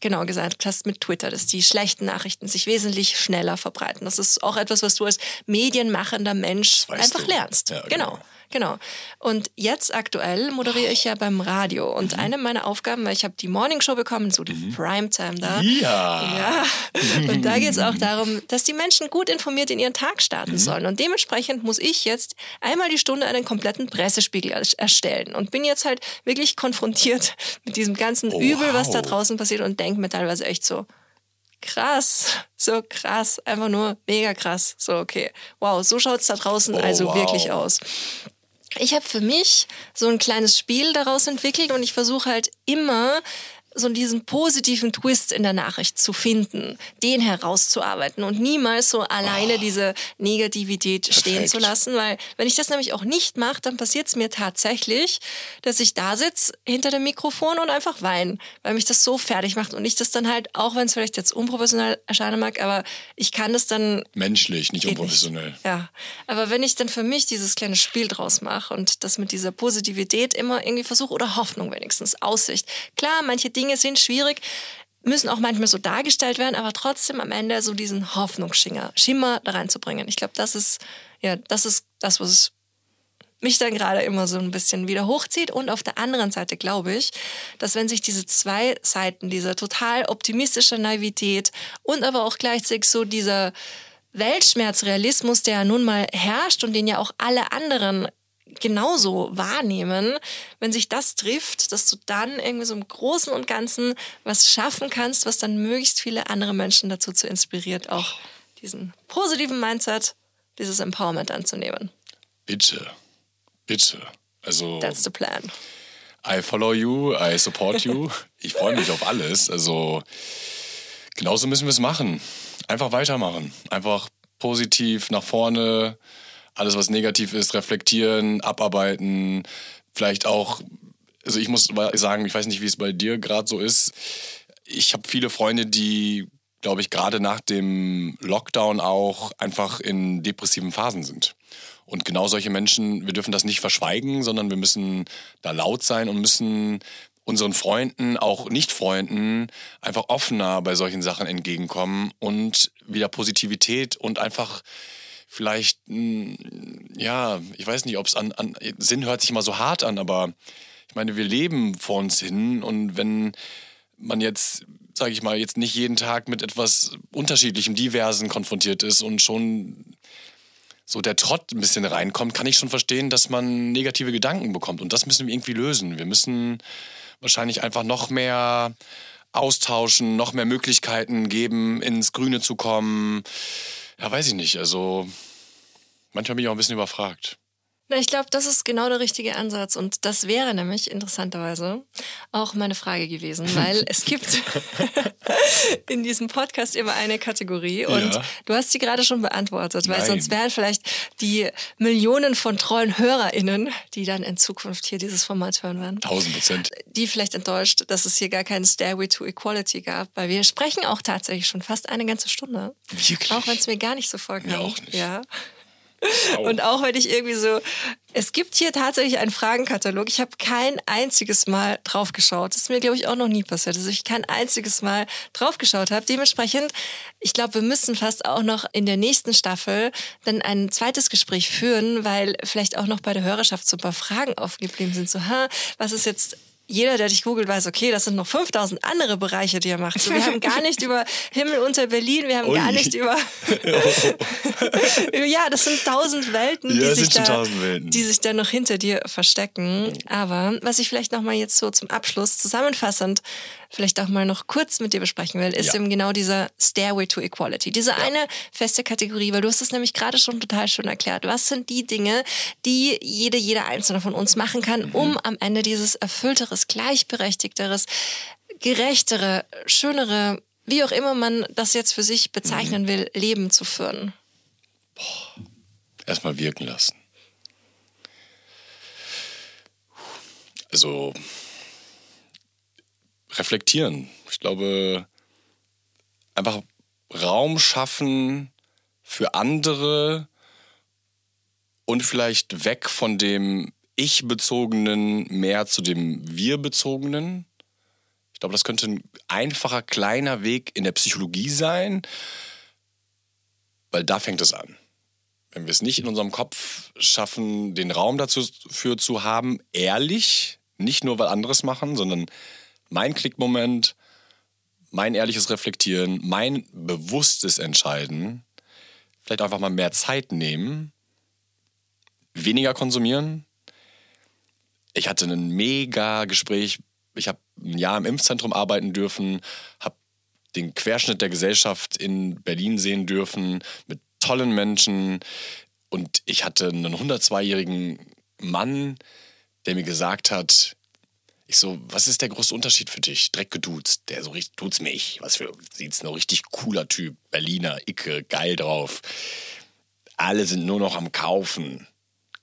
genau gesagt hast mit Twitter, dass die schlechten Nachrichten sich wesentlich schneller verbreiten. Das ist auch etwas, was du als medienmachender Mensch einfach du. lernst. Ja, genau. genau. Genau. Und jetzt aktuell moderiere ich ja beim Radio. Und mhm. eine meiner Aufgaben, weil ich habe die Morning Show bekommen, so die mhm. Primetime da. Ja. ja. Und da geht es auch darum, dass die Menschen gut informiert in ihren Tag starten mhm. sollen. Und dementsprechend muss ich jetzt einmal die Stunde einen kompletten Pressespiegel erstellen. Und bin jetzt halt wirklich konfrontiert [LAUGHS] mit diesem ganzen oh, Übel, was da draußen passiert und denke mir teilweise echt so, krass, so krass, einfach nur mega krass. So, okay, wow, so schaut es da draußen oh, also wow. wirklich aus. Ich habe für mich so ein kleines Spiel daraus entwickelt und ich versuche halt immer so diesen positiven Twist in der Nachricht zu finden, den herauszuarbeiten und niemals so alleine oh, diese Negativität perfekt. stehen zu lassen, weil wenn ich das nämlich auch nicht mache, dann passiert es mir tatsächlich, dass ich da sitze hinter dem Mikrofon und einfach weine, weil mich das so fertig macht und ich das dann halt, auch wenn es vielleicht jetzt unprofessionell erscheinen mag, aber ich kann das dann... Menschlich, nicht unprofessionell. Nicht. Ja, aber wenn ich dann für mich dieses kleine Spiel draus mache und das mit dieser Positivität immer irgendwie versuche oder Hoffnung wenigstens, Aussicht. Klar, manche Dinge Dinge sind schwierig, müssen auch manchmal so dargestellt werden, aber trotzdem am Ende so diesen Hoffnungsschimmer Schimmer da reinzubringen. Ich glaube, das ist, ja, das ist das, was mich dann gerade immer so ein bisschen wieder hochzieht. Und auf der anderen Seite glaube ich, dass wenn sich diese zwei Seiten, dieser total optimistische Naivität und aber auch gleichzeitig so dieser Weltschmerzrealismus, der nun mal herrscht und den ja auch alle anderen genauso wahrnehmen, wenn sich das trifft, dass du dann irgendwie so im Großen und Ganzen was schaffen kannst, was dann möglichst viele andere Menschen dazu zu inspiriert, auch diesen positiven Mindset, dieses Empowerment anzunehmen. Bitte, bitte. Also. That's the plan. I follow you, I support you. [LAUGHS] Ich freue mich auf alles. Also genauso müssen wir es machen. Einfach weitermachen. Einfach positiv nach vorne. Alles, was negativ ist, reflektieren, abarbeiten. Vielleicht auch, also ich muss sagen, ich weiß nicht, wie es bei dir gerade so ist. Ich habe viele Freunde, die, glaube ich, gerade nach dem Lockdown auch einfach in depressiven Phasen sind. Und genau solche Menschen, wir dürfen das nicht verschweigen, sondern wir müssen da laut sein und müssen unseren Freunden, auch Nicht-Freunden, einfach offener bei solchen Sachen entgegenkommen und wieder Positivität und einfach vielleicht, ja, ich weiß nicht, ob es an, an, Sinn hört sich immer so hart an, aber ich meine, wir leben vor uns hin und wenn man jetzt, sage ich mal, jetzt nicht jeden Tag mit etwas Unterschiedlichem, Diversen konfrontiert ist und schon so der Trott ein bisschen reinkommt, kann ich schon verstehen, dass man negative Gedanken bekommt. Und das müssen wir irgendwie lösen. Wir müssen wahrscheinlich einfach noch mehr austauschen, noch mehr Möglichkeiten geben, ins Grüne zu kommen. Ja, weiß ich nicht. Also manchmal bin ich auch ein bisschen überfragt. Na, ich glaube, das ist genau der richtige Ansatz. Und das wäre nämlich interessanterweise auch meine Frage gewesen, [LAUGHS] weil es gibt [LAUGHS] in diesem Podcast immer eine Kategorie und ja. du hast sie gerade schon beantwortet, weil Nein. sonst wären vielleicht die Millionen von treuen HörerInnen, die dann in Zukunft hier dieses Format hören werden. Tausend Prozent. Die vielleicht enttäuscht, dass es hier gar keinen Stairway to Equality gab, weil wir sprechen auch tatsächlich schon fast eine ganze Stunde. Wirklich? Auch wenn es mir gar nicht so vorkam. Mir auch nicht. Ja. Und auch wenn ich irgendwie so, es gibt hier tatsächlich einen Fragenkatalog. Ich habe kein einziges Mal draufgeschaut. Das ist mir, glaube ich, auch noch nie passiert, dass ich kein einziges Mal draufgeschaut habe. Dementsprechend, ich glaube, wir müssen fast auch noch in der nächsten Staffel dann ein zweites Gespräch führen, weil vielleicht auch noch bei der Hörerschaft so ein paar Fragen aufgeblieben sind. So, ha, was ist jetzt jeder, der dich googelt, weiß, okay, das sind noch 5000 andere Bereiche, die er macht. So, wir haben gar nicht über Himmel unter Berlin, wir haben Ui. gar nicht über. [LAUGHS] ja, das sind tausend Welten, ja, die, sich da, Welten. die sich da noch hinter dir verstecken. Aber was ich vielleicht nochmal jetzt so zum Abschluss zusammenfassend vielleicht auch mal noch kurz mit dir besprechen will, ist ja. eben genau dieser Stairway to Equality. Diese ja. eine feste Kategorie, weil du hast es nämlich gerade schon total schön erklärt. Was sind die Dinge, die jede, jeder Einzelne von uns machen kann, mhm. um am Ende dieses erfüllteres, gleichberechtigteres, gerechtere, schönere, wie auch immer man das jetzt für sich bezeichnen mhm. will, Leben zu führen? Boah. Erstmal wirken lassen. Also reflektieren. Ich glaube, einfach Raum schaffen für andere und vielleicht weg von dem Ich-bezogenen mehr zu dem Wir-bezogenen. Ich glaube, das könnte ein einfacher, kleiner Weg in der Psychologie sein, weil da fängt es an. Wenn wir es nicht in unserem Kopf schaffen, den Raum dafür zu haben, ehrlich, nicht nur weil andere es machen, sondern mein Klickmoment, mein ehrliches Reflektieren, mein bewusstes Entscheiden, vielleicht einfach mal mehr Zeit nehmen, weniger konsumieren. Ich hatte ein mega Gespräch. Ich habe ein Jahr im Impfzentrum arbeiten dürfen, habe den Querschnitt der Gesellschaft in Berlin sehen dürfen mit tollen Menschen. Und ich hatte einen 102-jährigen Mann, der mir gesagt hat, ich so, was ist der größte Unterschied für dich? Dreck geduzt, der so richtig, tut's mich. Was für, sieht's noch richtig cooler Typ. Berliner, Icke, geil drauf. Alle sind nur noch am Kaufen.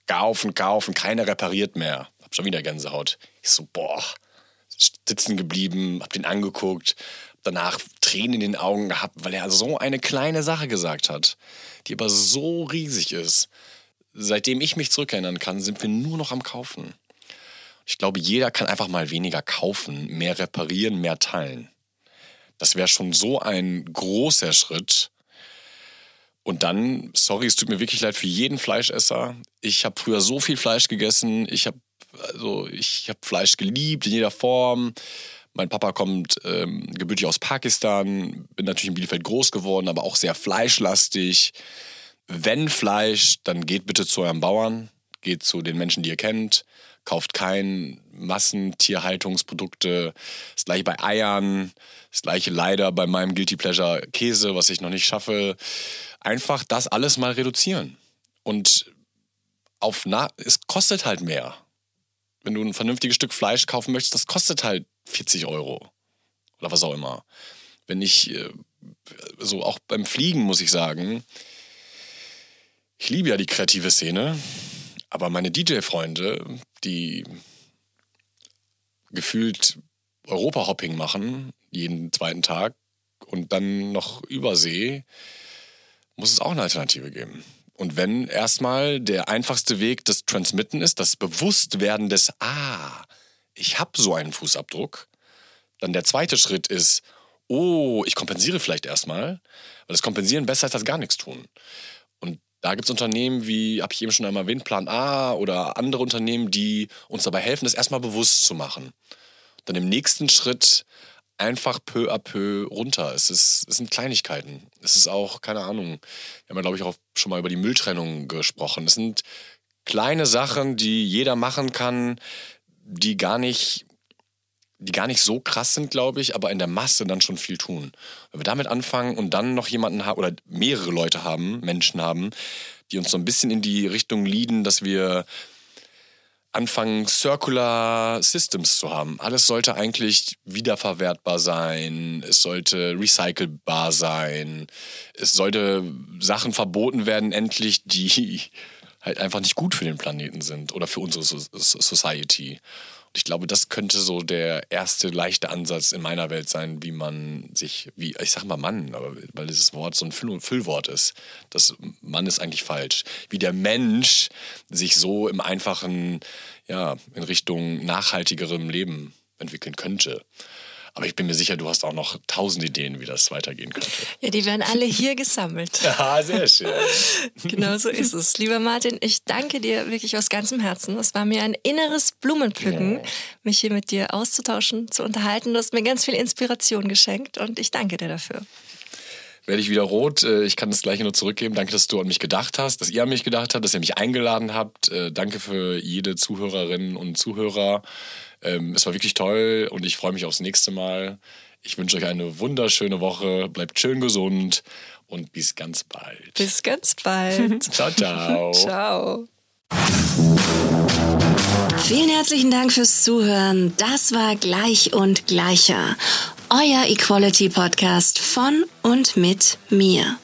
Kaufen, kaufen, keiner repariert mehr. Hab schon wieder Gänsehaut. Ich so, boah, sitzen geblieben, hab den angeguckt, danach Tränen in den Augen gehabt, weil er so eine kleine Sache gesagt hat, die aber so riesig ist. Seitdem ich mich zurückerinnern kann, sind wir nur noch am Kaufen. Ich glaube, jeder kann einfach mal weniger kaufen, mehr reparieren, mehr teilen. Das wäre schon so ein großer Schritt. Und dann, sorry, es tut mir wirklich leid für jeden Fleischesser. Ich habe früher so viel Fleisch gegessen. Ich habe also habe Fleisch geliebt in jeder Form. Mein Papa kommt ähm, gebürtig aus Pakistan, bin natürlich in Bielefeld groß geworden, aber auch sehr fleischlastig. Wenn Fleisch, dann geht bitte zu eurem Bauern geht zu den Menschen, die ihr kennt, kauft kein Massentierhaltungsprodukte. Das gleiche bei Eiern, das gleiche leider bei meinem Guilty Pleasure Käse, was ich noch nicht schaffe. Einfach das alles mal reduzieren. Und auf na es kostet halt mehr. Wenn du ein vernünftiges Stück Fleisch kaufen möchtest, das kostet halt 40 Euro. Oder was auch immer. Wenn ich, äh, so auch beim Fliegen muss ich sagen, ich liebe ja die kreative Szene, aber meine DJ-Freunde, die gefühlt Europa-Hopping machen, jeden zweiten Tag und dann noch Übersee, muss es auch eine Alternative geben. Und wenn erstmal der einfachste Weg das Transmitten ist, das Bewusstwerden des, ah, ich habe so einen Fußabdruck, dann der zweite Schritt ist, oh, ich kompensiere vielleicht erstmal, weil das Kompensieren besser als gar nichts tun. Da gibt es Unternehmen wie, habe ich eben schon einmal erwähnt, Plan A oder andere Unternehmen, die uns dabei helfen, das erstmal bewusst zu machen. Dann im nächsten Schritt einfach peu à peu runter. Es, ist, es sind Kleinigkeiten. Es ist auch, keine Ahnung, wir haben ja, glaube ich, auch schon mal über die Mülltrennung gesprochen. Es sind kleine Sachen, die jeder machen kann, die gar nicht, die gar nicht so krass sind, glaube ich, aber in der Masse dann schon viel tun. Wenn wir damit anfangen und dann noch jemanden haben oder mehrere Leute haben, Menschen haben, die uns so ein bisschen in die Richtung leaden, dass wir anfangen, Circular Systems zu haben. Alles sollte eigentlich wiederverwertbar sein, es sollte recycelbar sein, es sollte Sachen verboten werden, endlich, die [LAUGHS] halt einfach nicht gut für den Planeten sind oder für unsere Society ich glaube, das könnte so der erste leichte Ansatz in meiner Welt sein, wie man sich, wie, ich sag mal Mann, aber weil dieses Wort so ein Füll Füllwort ist. Das Mann ist eigentlich falsch. Wie der Mensch sich so im einfachen, ja, in Richtung nachhaltigerem Leben entwickeln könnte. Aber ich bin mir sicher, du hast auch noch tausend Ideen, wie das weitergehen könnte. Ja, die werden alle hier gesammelt. [LAUGHS] Ja, sehr schön. [LAUGHS] genau so ist es. Lieber Martin, ich danke dir wirklich aus ganzem Herzen. Es war mir ein inneres Blumenpflücken, ja. mich hier mit dir auszutauschen, zu unterhalten. Du hast mir ganz viel Inspiration geschenkt und ich danke dir dafür werde ich wieder rot. Äh, ich kann das gleiche nur zurückgeben. Danke, dass du an mich gedacht hast, dass ihr an mich gedacht habt, dass ihr mich eingeladen habt. Äh, danke für jede Zuhörerin und Zuhörer. Ähm, es war wirklich toll und ich freue mich aufs nächste Mal. Ich wünsche euch eine wunderschöne Woche. Bleibt schön gesund und bis ganz bald. Bis ganz bald. [LAUGHS] ciao, ciao. [LAUGHS] ciao. Vielen herzlichen Dank fürs Zuhören. Das war Gleich und Gleicher. Euer Equality Podcast von und mit mir.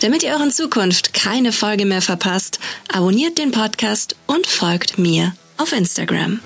Damit ihr euren Zukunft keine Folge mehr verpasst, abonniert den Podcast und folgt mir auf Instagram.